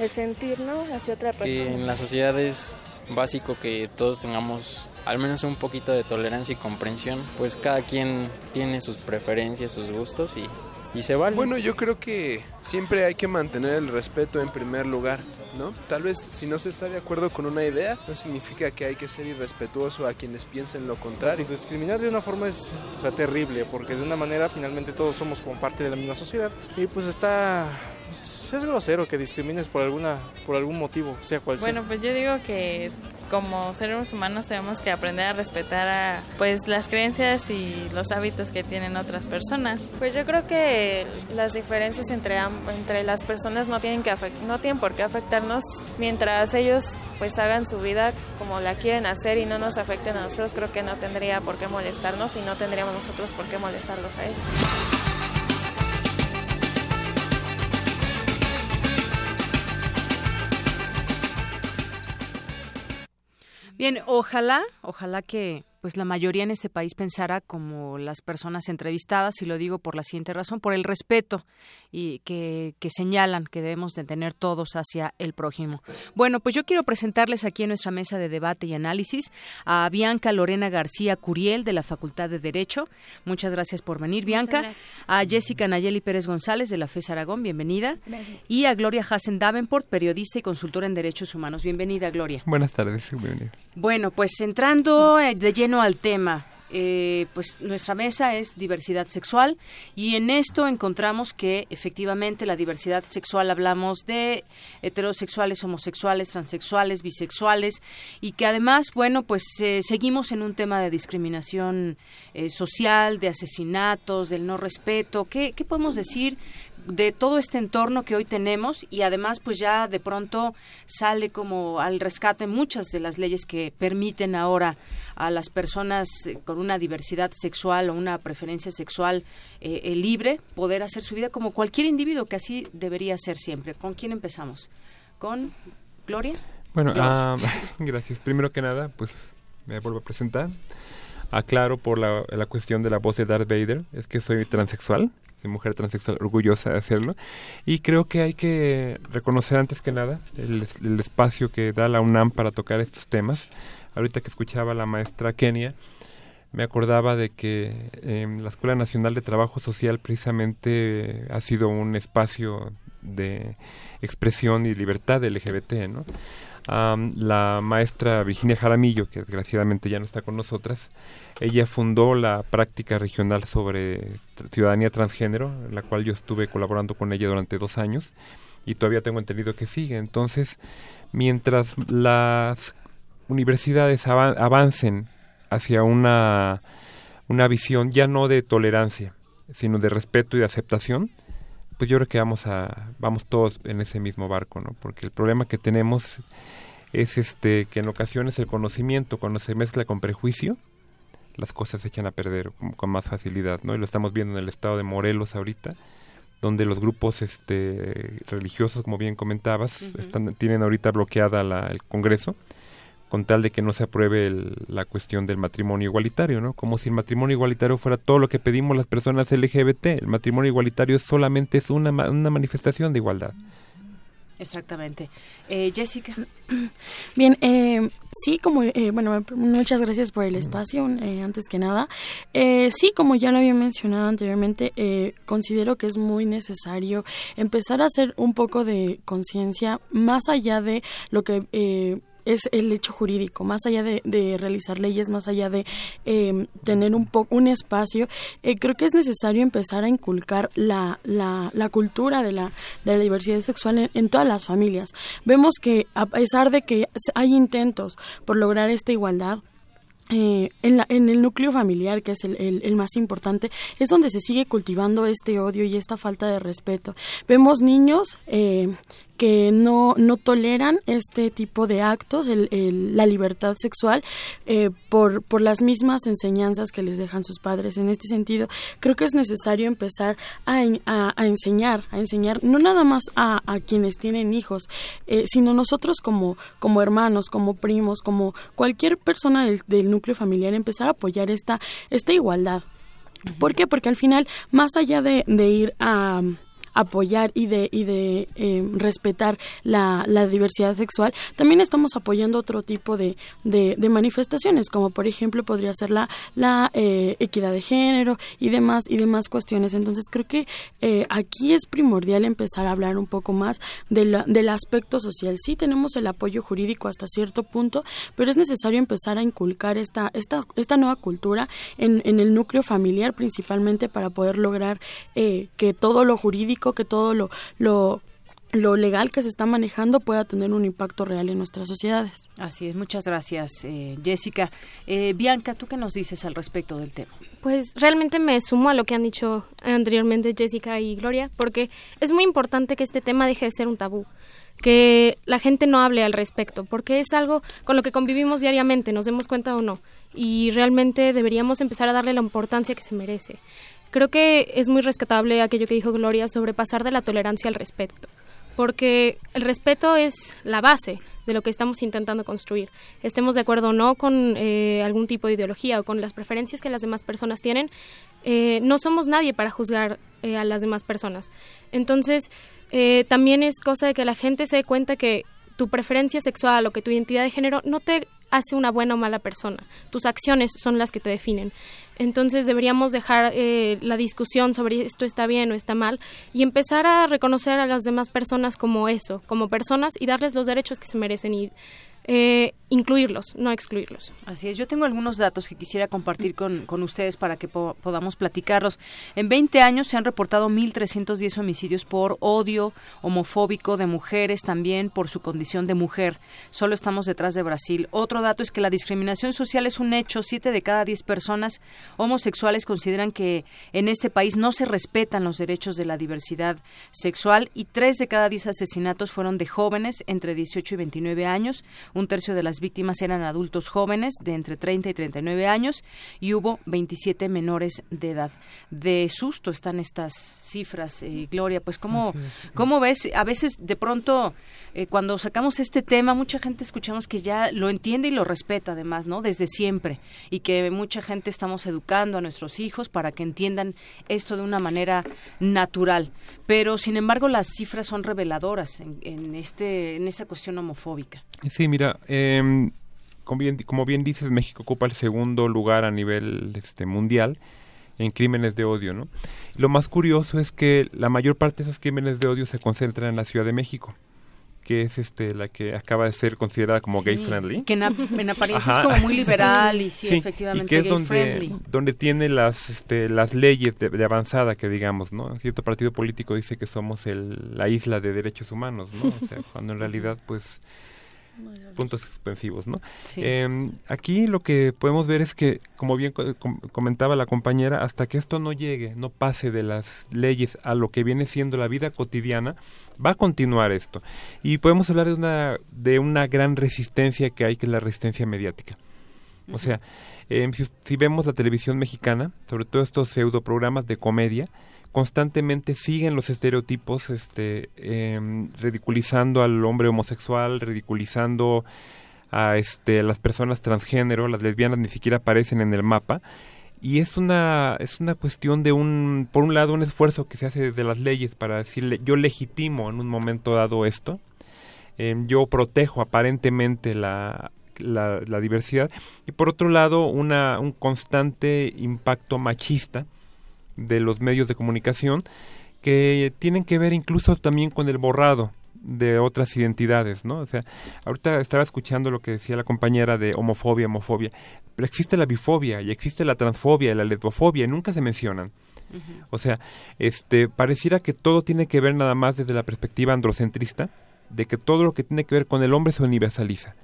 el sentir, ¿no? Hacia otra persona. Que en la sociedad es básico que todos tengamos al menos un poquito de tolerancia y comprensión, pues cada quien tiene sus preferencias, sus gustos y, y se vale. Bueno, yo creo que siempre hay que mantener el respeto en primer lugar, ¿no? Tal vez si no se está de acuerdo con una idea, no significa que hay que ser irrespetuoso a quienes piensen lo contrario. Pues discriminar de una forma es o sea, terrible, porque de una manera finalmente todos somos como parte de la misma sociedad y pues está pues, es grosero que discrimines por alguna por algún motivo, sea cual sea. Bueno, pues yo digo que como seres humanos tenemos que aprender a respetar a, pues las creencias y los hábitos que tienen otras personas. Pues yo creo que las diferencias entre entre las personas no tienen que no tienen por qué afectarnos mientras ellos pues hagan su vida como la quieren hacer y no nos afecten a nosotros, creo que no tendría por qué molestarnos y no tendríamos nosotros por qué molestarlos a ellos. Bien, ojalá, ojalá que pues la mayoría en este país pensara como las personas entrevistadas, y lo digo por la siguiente razón, por el respeto y que, que, señalan que debemos de tener todos hacia el prójimo. Bueno, pues yo quiero presentarles aquí en nuestra mesa de debate y análisis a Bianca Lorena García Curiel de la Facultad de Derecho. Muchas gracias por venir, Bianca. A Jessica Nayeli Pérez González de la FES Aragón, bienvenida. Y a Gloria Hassen Davenport, periodista y consultora en derechos humanos. Bienvenida, Gloria. Buenas tardes, bienvenida. Bueno, pues entrando eh, de lleno al tema. Eh, pues nuestra mesa es diversidad sexual y en esto encontramos que efectivamente la diversidad sexual hablamos de heterosexuales, homosexuales, transexuales, bisexuales y que además, bueno, pues eh, seguimos en un tema de discriminación eh, social, de asesinatos, del no respeto. ¿Qué, ¿Qué podemos decir de todo este entorno que hoy tenemos y además pues ya de pronto sale como al rescate muchas de las leyes que permiten ahora a las personas eh, con una diversidad sexual o una preferencia sexual eh, eh, libre poder hacer su vida como cualquier individuo que así debería ser siempre. ¿Con quién empezamos? ¿Con Gloria? Bueno, ah, gracias. Primero que nada, pues me vuelvo a presentar. Aclaro por la, la cuestión de la voz de Darth Vader, es que soy transexual de mujer transexual orgullosa de hacerlo. Y creo que hay que reconocer antes que nada el, espacio que da la UNAM para tocar estos temas. Ahorita que escuchaba a la maestra Kenia, me acordaba de que la Escuela Nacional de Trabajo Social precisamente ha sido un espacio de expresión y libertad LGBT, ¿no? La maestra Virginia Jaramillo, que desgraciadamente ya no está con nosotras, ella fundó la práctica regional sobre ciudadanía transgénero, en la cual yo estuve colaborando con ella durante dos años y todavía tengo entendido que sigue. Entonces, mientras las universidades avancen hacia una, una visión ya no de tolerancia, sino de respeto y de aceptación, pues yo creo que vamos a vamos todos en ese mismo barco, ¿no? Porque el problema que tenemos es este que en ocasiones el conocimiento cuando se mezcla con prejuicio las cosas se echan a perder con, más facilidad, ¿no? Y lo estamos viendo en el estado de Morelos ahorita, donde los grupos este religiosos, como bien comentabas, están tienen ahorita bloqueada la, el Congreso con tal de que no se apruebe la cuestión del matrimonio igualitario, ¿no? Como si el matrimonio igualitario fuera todo lo que pedimos las personas LGBT. El matrimonio igualitario solamente es una, una manifestación de igualdad. Exactamente. Eh, Jessica. Bien, eh, sí, como, eh, bueno, muchas gracias por el espacio, eh, antes que nada. sí, como ya lo había mencionado anteriormente, considero que es muy necesario empezar a hacer un poco de conciencia más allá de lo que es el hecho jurídico, más allá de, de realizar leyes, más allá de em, tener un, poco un espacio, eh, creo que es necesario empezar a inculcar la, la, la cultura de la, de la diversidad sexual en, todas las familias. Vemos que a pesar de que hay intentos por lograr esta igualdad, eh, en, la, en, el núcleo familiar, que es el, el, más importante, es donde se sigue cultivando este odio y esta falta de respeto. Vemos niños eh, que no, no toleran este tipo de actos, el, la libertad sexual, eh, por, por las mismas enseñanzas que les dejan sus padres. En este sentido, creo que es necesario empezar a, a, enseñar, a enseñar no nada más a, a quienes tienen hijos, eh, sino nosotros como, como hermanos, como primos, como cualquier persona del, del núcleo familiar, empezar a apoyar esta, esta igualdad. ¿Por qué? Porque al final, más allá de, de ir a apoyar y de, y de eh, respetar la, la, diversidad sexual, también estamos apoyando otro tipo de, de, manifestaciones, como por ejemplo podría ser la, la eh, equidad de género y demás, y demás cuestiones. Entonces creo que eh, aquí es primordial empezar a hablar un poco más de del aspecto social. Sí tenemos el apoyo jurídico hasta cierto punto, pero es necesario empezar a inculcar esta, esta, esta nueva cultura en, en el núcleo familiar principalmente para poder lograr que todo lo jurídico que todo lo, lo lo legal que se está manejando pueda tener un impacto real en nuestras sociedades. Así es, muchas gracias, eh, Jessica. Eh, Bianca, ¿tú qué nos dices al respecto del tema? Pues realmente me sumo a lo que han dicho anteriormente Jessica y Gloria, porque es muy importante que este tema deje de ser un tabú que la gente no hable al respecto, porque es algo con lo que convivimos diariamente, nos demos cuenta o no, y realmente deberíamos empezar a darle la importancia que se merece. Creo que es muy rescatable aquello que dijo Gloria sobre pasar de la tolerancia al respeto, porque el respeto es la base de lo que estamos intentando construir. Estemos de acuerdo o no con eh, algún tipo de ideología o con las preferencias que las demás personas tienen, eh, no somos nadie para juzgar eh, a las demás personas. Entonces, eh, también es cosa de que la gente se dé cuenta que tu preferencia sexual o que tu identidad de género no te hace una buena o mala persona. Tus acciones son las que te definen. Entonces deberíamos dejar eh, la discusión sobre esto está bien o está mal y empezar a reconocer a las demás personas como eso, como personas y darles los derechos que se merecen y eh, incluirlos, no excluirlos. Así es, yo tengo algunos datos que quisiera compartir con, con ustedes para que podamos platicarlos. En 20 años se han reportado 1.310 homicidios por odio homofóbico de mujeres, también por su condición de mujer. Solo estamos detrás de Brasil. Otro dato es que la discriminación social es un hecho. Siete de cada diez personas homosexuales consideran que en este país no se respetan los derechos de la diversidad sexual y tres de cada diez asesinatos fueron de jóvenes entre 18 y 29 años. Un tercio de las víctimas eran adultos jóvenes de entre 30 y 39 años y hubo 27 menores de edad. De susto están estas cifras, eh, Gloria. Pues, ¿cómo, ¿cómo ves? A veces, de pronto, eh, cuando sacamos este tema, mucha gente escuchamos que ya lo entiende y lo respeta, además, ¿no? Desde siempre. Y que mucha gente estamos educando a nuestros hijos para que entiendan esto de una manera natural. Pero, sin embargo, las cifras son reveladoras en, en este, en esta cuestión homofóbica. Sí, mira, eh, como, bien, como bien dices, México ocupa el segundo lugar a nivel este, mundial en crímenes de odio, ¿no? Lo más curioso es que la mayor parte de esos crímenes de odio se concentran en la Ciudad de México que es este la que acaba de ser considerada como gay friendly. Que en, apariencia es como muy liberal y sí, efectivamente y que es donde, donde tiene las este, las leyes de, avanzada que digamos, ¿no? Cierto partido político dice que somos el, la isla de derechos humanos, ¿no? O sea, cuando en realidad pues puntos suspensivos, ¿no? Em, aquí lo que podemos ver es que, como bien comentaba la compañera, hasta que esto no llegue, no pase de las leyes a lo que viene siendo la vida cotidiana, va a continuar esto. Y podemos hablar de una, de una gran resistencia que hay, que es la resistencia mediática. O sea, em, si, si, vemos la televisión mexicana, sobre todo estos pseudo programas de comedia, constantemente siguen los estereotipos, este, em, ridiculizando al hombre homosexual, ridiculizando a este, las personas transgénero, las lesbianas ni siquiera aparecen en el mapa. Y es una, es una cuestión de un, por un lado, un esfuerzo que se hace desde las leyes para decirle, yo legitimo en un momento dado esto, em, yo protejo aparentemente la, la, la, diversidad, y por otro lado, una, un constante impacto machista de los medios de comunicación que tienen que ver incluso también con el borrado de otras identidades, ¿no? O sea, ahorita estaba escuchando lo que decía la compañera de homofobia, homofobia, pero existe la bifobia y existe la transfobia y la lesbofobia, y nunca se mencionan. O sea, este pareciera que todo tiene que ver nada más desde la perspectiva androcentrista, de que todo lo que tiene que ver con el hombre se universaliza.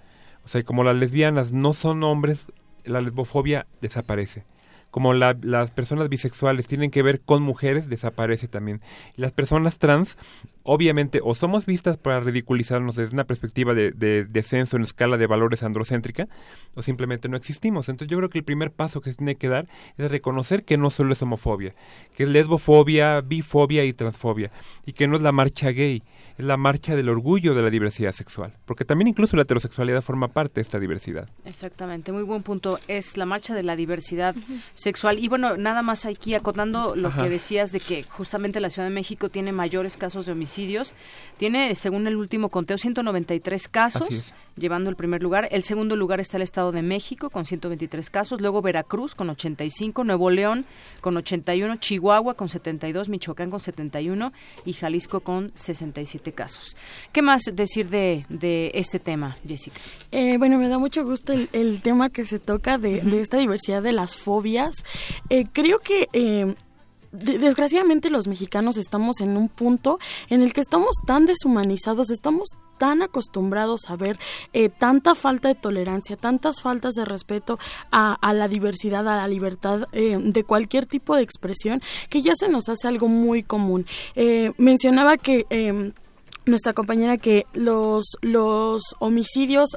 O sea, como las lesbianas no son hombres, la lesbofobia desaparece como las personas bisexuales tienen que ver con mujeres, desaparece también. Las personas trans, obviamente, o somos vistas para ridiculizarnos desde una perspectiva de, descenso en escala de valores androcéntrica, o simplemente no existimos. Entonces yo creo que el primer paso que se tiene que dar es reconocer que no solo es homofobia, que es lesbofobia, bifobia y transfobia, y que no es la marcha gay es la marcha del orgullo de la diversidad sexual, porque también incluso la heterosexualidad forma parte de esta diversidad. Exactamente, muy buen punto. Es la marcha de la diversidad sexual. Y bueno, nada más aquí acotando lo que decías de que justamente la Ciudad de México tiene mayores casos de homicidios. Tiene, según el último conteo, 193 casos llevando el primer lugar. El segundo lugar está el Estado de México con 123 casos, luego Veracruz con 85, Nuevo León con 81, Chihuahua con 72, Michoacán con 71 y Jalisco con 67 casos. ¿Qué más decir de, de este tema, Jessica? Eh, bueno, me da mucho gusto el, tema que se toca de, esta diversidad de las fobias. Eh, creo que... Eh, desgraciadamente los mexicanos estamos en un punto en el que estamos tan deshumanizados, estamos tan acostumbrados a ver eh, tanta falta de tolerancia, tantas faltas de respeto a, la diversidad, a la libertad eh, de cualquier tipo de expresión, que ya se nos hace algo muy común. Eh, mencionaba que em, nuestra compañera que los los homicidios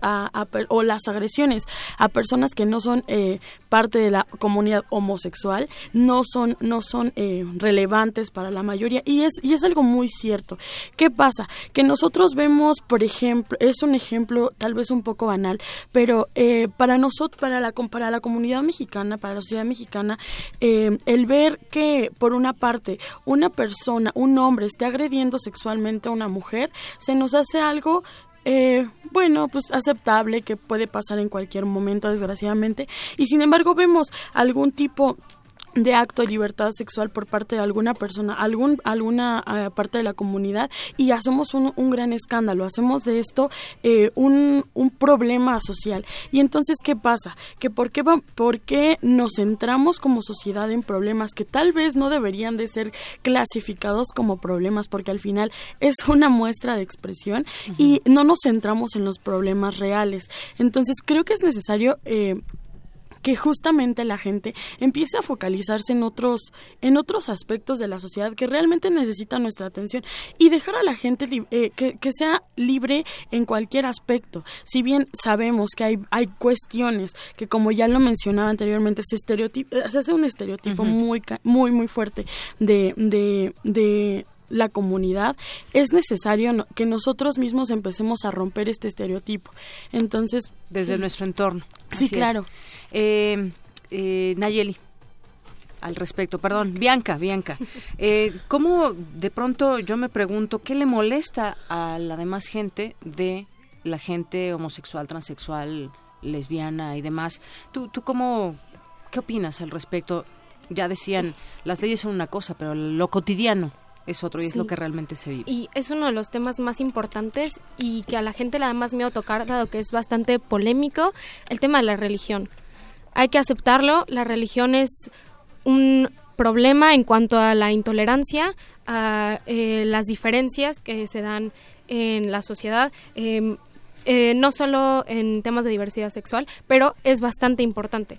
o las agresiones a personas que no son eh, parte de la comunidad homosexual no son no son eh, relevantes para la mayoría. Y es y es algo muy cierto. Qué pasa que nosotros vemos por ejemplo es un ejemplo tal vez un poco banal pero eh, para nosotros para la para la comunidad mexicana para la sociedad mexicana el ver que por una parte una persona un hombre esté agrediendo sexualmente a una mujer se nos hace algo eh, bueno, pues aceptable que puede pasar en cualquier momento, desgraciadamente. Y sin embargo vemos algún tipo de acto de libertad sexual por parte de alguna persona, algún, alguna eh, parte de la comunidad y hacemos un, un gran escándalo, hacemos de esto eh, un, un, problema social. Y entonces, ¿qué pasa? Que por qué, por qué nos centramos como sociedad en problemas que tal vez no deberían de ser clasificados como problemas, porque al final es una muestra de expresión y no nos centramos en los problemas reales. Entonces, creo que es necesario eh, que justamente la gente empiece a focalizarse en otros en otros aspectos de la sociedad que realmente necesitan nuestra atención y dejar a la gente eh, que, que, sea libre en cualquier aspecto. Si bien sabemos que hay hay cuestiones que como ya lo mencionaba anteriormente se estereotipo se hace un estereotipo muy muy muy fuerte de, de, de la comunidad, es necesario que nosotros mismos empecemos a romper este estereotipo. Entonces, desde nuestro entorno. Sí, claro. Eh, eh, Nayeli, al respecto, perdón, Bianca, Bianca. Eh, ¿Cómo de pronto yo me pregunto qué le molesta a la demás gente de la gente homosexual, transexual, lesbiana y demás? ¿Tú, tú cómo, qué opinas al respecto? Ya decían, las leyes son una cosa, pero lo cotidiano es otro y es lo que realmente se vive. Y es uno de los temas más importantes y que a la gente le da más miedo tocar, dado que es bastante polémico, el tema de la religión. Hay que aceptarlo, la religión es un problema en cuanto a la intolerancia, a eh, las diferencias que se dan en la sociedad. Em, eh, no solo en temas de diversidad sexual, pero es bastante importante.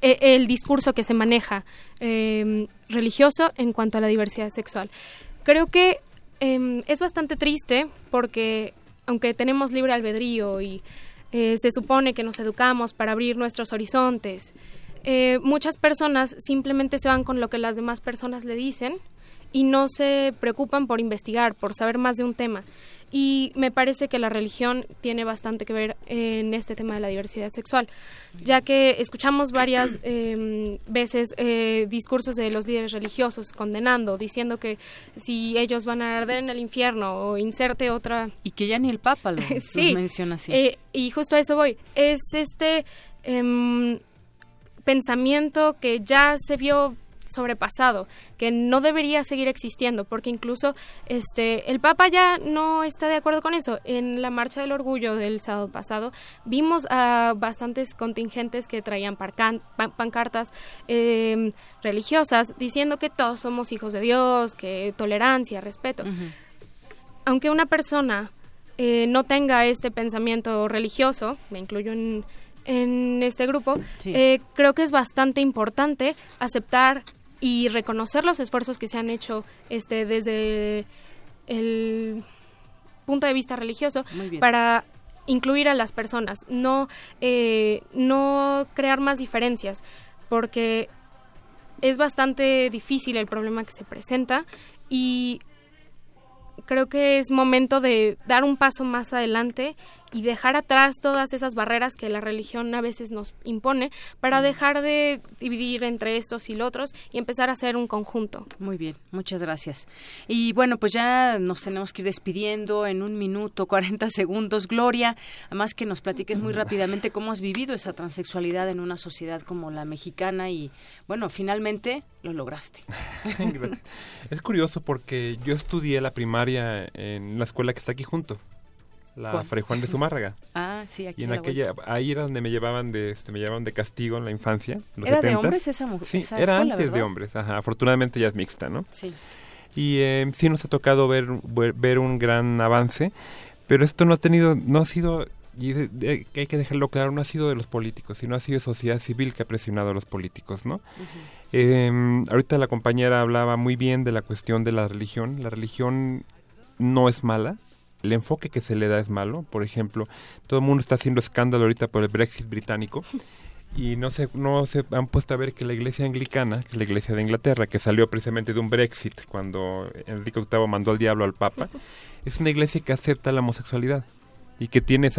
Eh, el, discurso que se maneja em, religioso en cuanto a la diversidad sexual. Creo que em, es bastante triste porque aunque tenemos libre albedrío y eh, se supone que nos educamos para abrir nuestros horizontes, eh, muchas personas simplemente se van con lo que las demás personas le dicen y no se preocupan por investigar, por saber más de un tema y me parece que la religión tiene bastante que ver en este tema de la diversidad sexual, ya que escuchamos varias em, veces eh, discursos de los líderes religiosos condenando, diciendo que si ellos van a arder en el infierno o inserte otra... Y que ya ni el Papa lo, menciona así. Eh, y justo a eso voy. Es este em, pensamiento que ya se vio sobrepasado, que no debería seguir existiendo, porque incluso este el Papa ya no está de acuerdo con eso. En la marcha del orgullo del sábado pasado vimos a bastantes contingentes que traían pancartas em, religiosas diciendo que todos somos hijos de Dios, que tolerancia, respeto. Aunque una persona eh, no tenga este pensamiento religioso, me incluyo en, en este grupo, eh, creo que es bastante importante aceptar y reconocer los esfuerzos que se han hecho este desde el punto de vista religioso para incluir a las personas, no, eh, no crear más diferencias, porque es bastante difícil el problema que se presenta y creo que es momento de dar un paso más adelante y dejar atrás todas esas barreras que la religión a veces nos impone para dejar de dividir entre estos y los otros y empezar a hacer un conjunto. Muy bien, muchas gracias. Y bueno, pues ya nos tenemos que ir despidiendo en un minuto, 40 segundos. Gloria, además que nos platiques muy rápidamente cómo has vivido esa transexualidad en una sociedad como la mexicana y bueno, finalmente lo lograste. es curioso porque yo estudié la primaria en la escuela que está aquí junto la Fray Juan de Zumárraga. Ah, sí, aquí y en aquella, ahí era donde me llevaban de, este, me llevaban de castigo en la infancia. los ¿Era de 70s. hombres esa mujer? Sí, esa era escuela, antes de hombres, ajá. Afortunadamente ya es mixta, ¿no? Sí. Y eh, sí nos ha tocado ver, ver, ver un gran avance, pero esto no ha tenido, no ha sido, y de- de- hay que dejarlo claro, no ha sido de los políticos, sino ha sido sociedad civil que ha presionado a los políticos, ¿no? Eh, ahorita la compañera hablaba muy bien de la cuestión de la religión. La religión no es mala. El enfoque que se le da es malo. Por ejemplo, todo el mundo está haciendo escándalo ahorita por el Brexit británico. Y no se, no se han puesto a ver que la iglesia anglicana, que es la iglesia de Inglaterra, que salió precisamente de un Brexit cuando Enrique VIII mandó al diablo al Papa, es una iglesia que acepta la homosexualidad y que tiene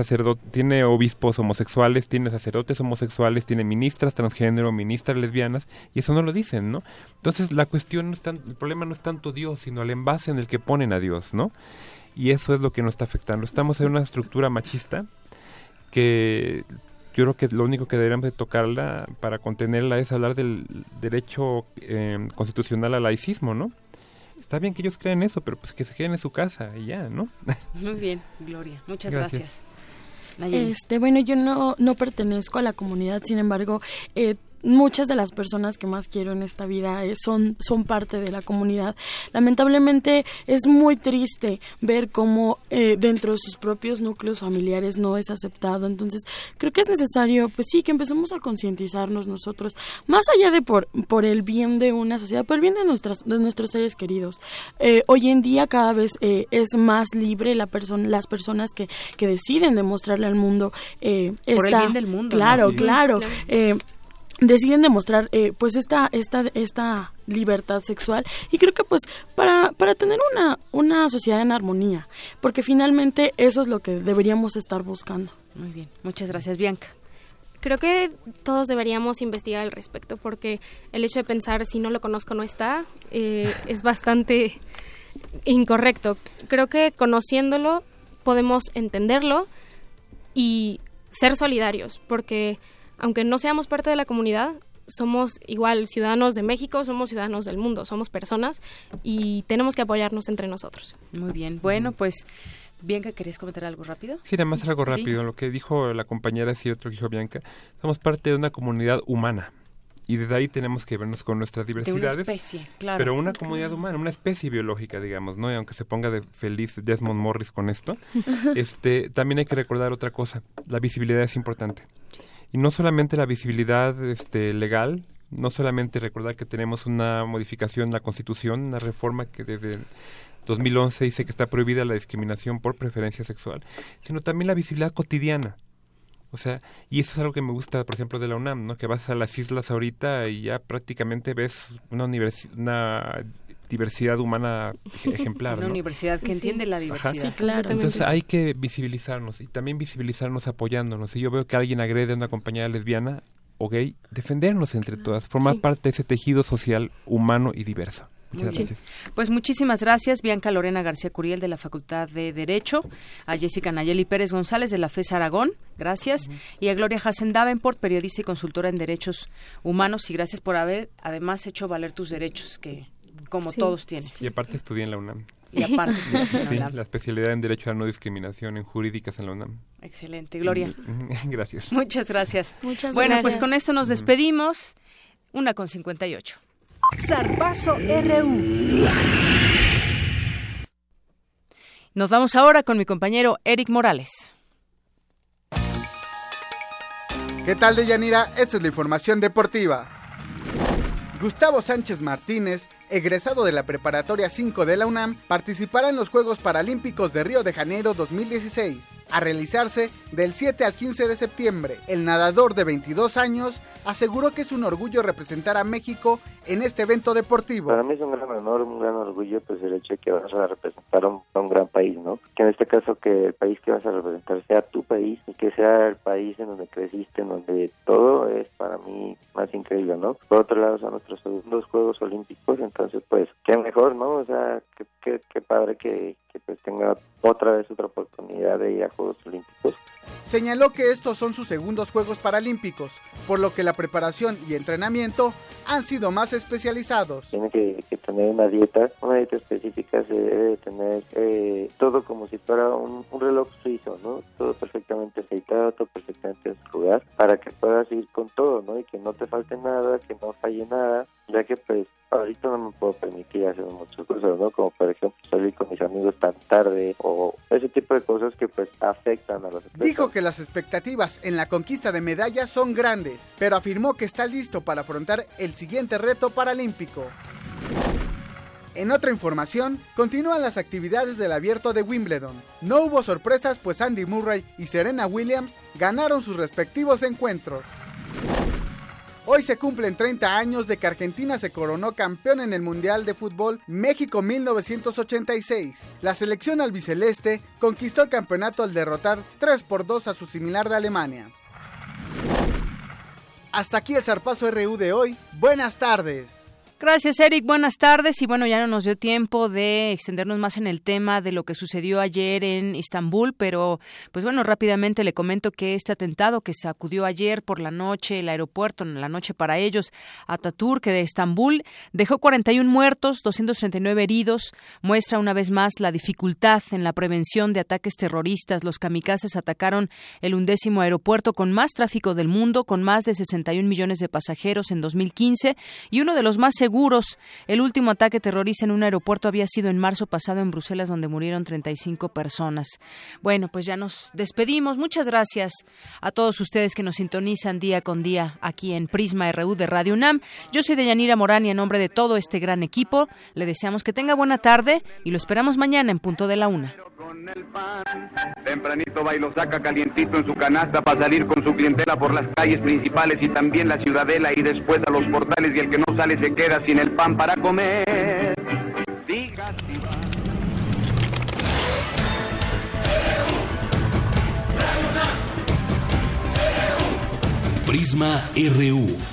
tiene obispos homosexuales, tiene sacerdotes homosexuales, tiene ministras transgénero, ministras lesbianas, y eso no lo dicen, ¿no? Entonces la cuestión no es tan, el problema no es tanto Dios, sino el envase en el que ponen a Dios, ¿no? Y eso es lo que nos está afectando. Estamos en una estructura machista que yo creo que lo único que deberíamos de tocarla para contenerla es hablar del derecho eh, constitucional al laicismo, ¿no? Está bien que ellos crean eso, pero pues que se queden en su casa y ya, ¿no? Muy bien, Gloria. Muchas Gracias. Este, bueno, yo no, no pertenezco a la comunidad, sin embargo, eh, muchas de las personas que más quiero en esta vida eh, son, son parte de la comunidad. Lamentablemente es muy triste ver cómo eh, dentro de sus propios núcleos familiares no es aceptado. Entonces, creo que es necesario, pues sí, que empecemos a concientizarnos nosotros, más allá de por, por el bien de una sociedad, por el bien de, nuestras, de nuestros seres queridos. Eh, hoy en día cada vez eh, es más libre la persona, las personas que, que deciden demostrarle al mundo eh, Por el bien del mundo, ¿no? Claro, Sí. claro. Claro. Deciden demostrar eh, pues esta esta esta libertad sexual y creo que pues para para tener una una sociedad en armonía porque finalmente eso es lo que deberíamos estar buscando Muy bien, muchas gracias, Bianca. Creo que todos deberíamos investigar al respecto porque el hecho de pensar si no lo conozco no está eh, es bastante incorrecto. Creo que conociéndolo podemos entenderlo y ser solidarios porque aunque no seamos parte de la comunidad somos igual ciudadanos de México, somos ciudadanos del mundo, somos personas y tenemos que apoyarnos entre nosotros. Muy bien. Bueno, pues, Bianca, ¿querías comentar algo rápido? Sí, nada más algo Sí. rápido. Lo que dijo la compañera es cierto, que dijo Bianca. Somos parte de una comunidad humana. Y desde ahí tenemos que vernos con nuestras De una diversidades. especie, claro. Pero una Sí, comunidad claro. humana, una especie biológica, digamos, ¿no? Y aunque se ponga de feliz Desmond Morris con esto, este, también hay que recordar otra cosa. La visibilidad es importante. Y no solamente la visibilidad este, legal, no solamente recordar que tenemos una modificación en la Constitución, una reforma que desde 2011 dice que está prohibida la discriminación por preferencia sexual, sino también la visibilidad cotidiana. O sea, y eso es algo que me gusta, por ejemplo, de la UNAM, ¿no? Que vas a las islas ahorita y ya prácticamente ves una, una diversidad humana ej- ejemplar, Una ¿no? universidad que Sí. entiende la Ajá. diversidad. Sí, claro. Entonces hay que visibilizarnos y también visibilizarnos apoyándonos. Si yo veo que alguien agrede a una compañera lesbiana o gay, defendernos entre todas, formar Sí. parte de ese tejido social humano y diverso. Muchas gracias. Pues muchísimas gracias, Bianca Lorena García Curiel de la Facultad de Derecho, a Jessica Nayeli Pérez González de la FES Aragón, gracias, y a Gloria Hassen Davenport, periodista y consultora en derechos humanos, y gracias por haber además hecho valer tus derechos, que como Sí. todos tienen. Y aparte estudié en la UNAM. Y aparte la Sí, UNAM. la especialidad en Derecho a la No Discriminación en Jurídicas en la UNAM. Excelente, Gloria. Gracias. Muchas gracias. Muchas bueno, pues gracias. con esto nos despedimos. Una con 58. Zarpazo RU. Nos vamos ahora con mi compañero Eric Morales. ¿Qué tal, Deyanira? Esta es la información deportiva. Gustavo Sánchez Martínez, egresado de la Preparatoria 5 de la UNAM, participará en los Juegos Paralímpicos de Río de Janeiro 2016, a realizarse del 7 al 15 de septiembre. El nadador de 22 años aseguró que es un orgullo representar a México en este evento deportivo. Para mí es un gran honor, un gran orgullo, pues el hecho de que vas a representar a un, gran país, ¿no? Que en este caso que el país que vas a representar sea tu país y que sea el país en donde creciste, en donde todo es para mí más increíble, ¿no? Por otro lado son nuestros segundos Juegos Olímpicos, entonces pues qué mejor, ¿no? O sea, qué, qué, qué padre que, que pues tenga otra vez otra oportunidad de ir a Juegos Olímpicos. Señaló que estos son sus segundos Juegos Paralímpicos, por lo que la preparación y entrenamiento han sido más especializados. Tiene que, tener una dieta, una dieta específica, se debe tener eh, todo como si fuera un, reloj suizo, ¿no? Todo perfectamente aceitado, todo perfectamente en su lugar, para que puedas ir con todo, ¿no? Y que no te falte nada, que no falle nada, ya que pues ahorita no me puedo permitir hacer muchas cosas, ¿no? Como por ejemplo salir con mis amigos tan tarde o ese tipo de cosas que pues afectan a los atletas. Dijo que las expectativas en la conquista de medallas son grandes, pero afirmó que está listo para afrontar el siguiente reto paralímpico. En otra información, continúan las actividades del abierto de Wimbledon. No hubo sorpresas pues Andy Murray y Serena Williams ganaron sus respectivos encuentros. Hoy se cumplen 30 años de que Argentina se coronó campeón en el Mundial de Fútbol México 1986. La selección albiceleste conquistó el campeonato al derrotar 3 por 2 a su similar de Alemania. Hasta aquí el zarpazo RU de hoy. Buenas tardes. Gracias, Eric. Buenas tardes. Y bueno, ya no nos dio tiempo de extendernos más en el tema de lo que sucedió ayer en Estambul, pero pues bueno, rápidamente le comento que este atentado que sacudió ayer por la noche el aeropuerto, en la noche para ellos, Ataturk de Estambul, dejó 41 muertos, 239 heridos, muestra una vez más la dificultad en la prevención de ataques terroristas. Los kamikazes atacaron el undécimo aeropuerto con más tráfico del mundo, con más de 61 millones de pasajeros en 2015 y uno de los más. El último ataque terrorista en un aeropuerto había sido en marzo pasado en Bruselas, donde murieron 35 personas. Bueno, pues ya nos despedimos. Muchas gracias a todos ustedes que nos sintonizan día con día aquí en Prisma RU de Radio UNAM. Yo soy Deyanira Morán y en nombre de todo este gran equipo le deseamos que tenga buena tarde y lo esperamos mañana en punto de la una. Tempranito va y lo saca calientito en su canasta para salir con su clientela por las calles principales y también la ciudadela y después a los portales y el que no sale se queda sin el pan para comer. Diga Prisma RU,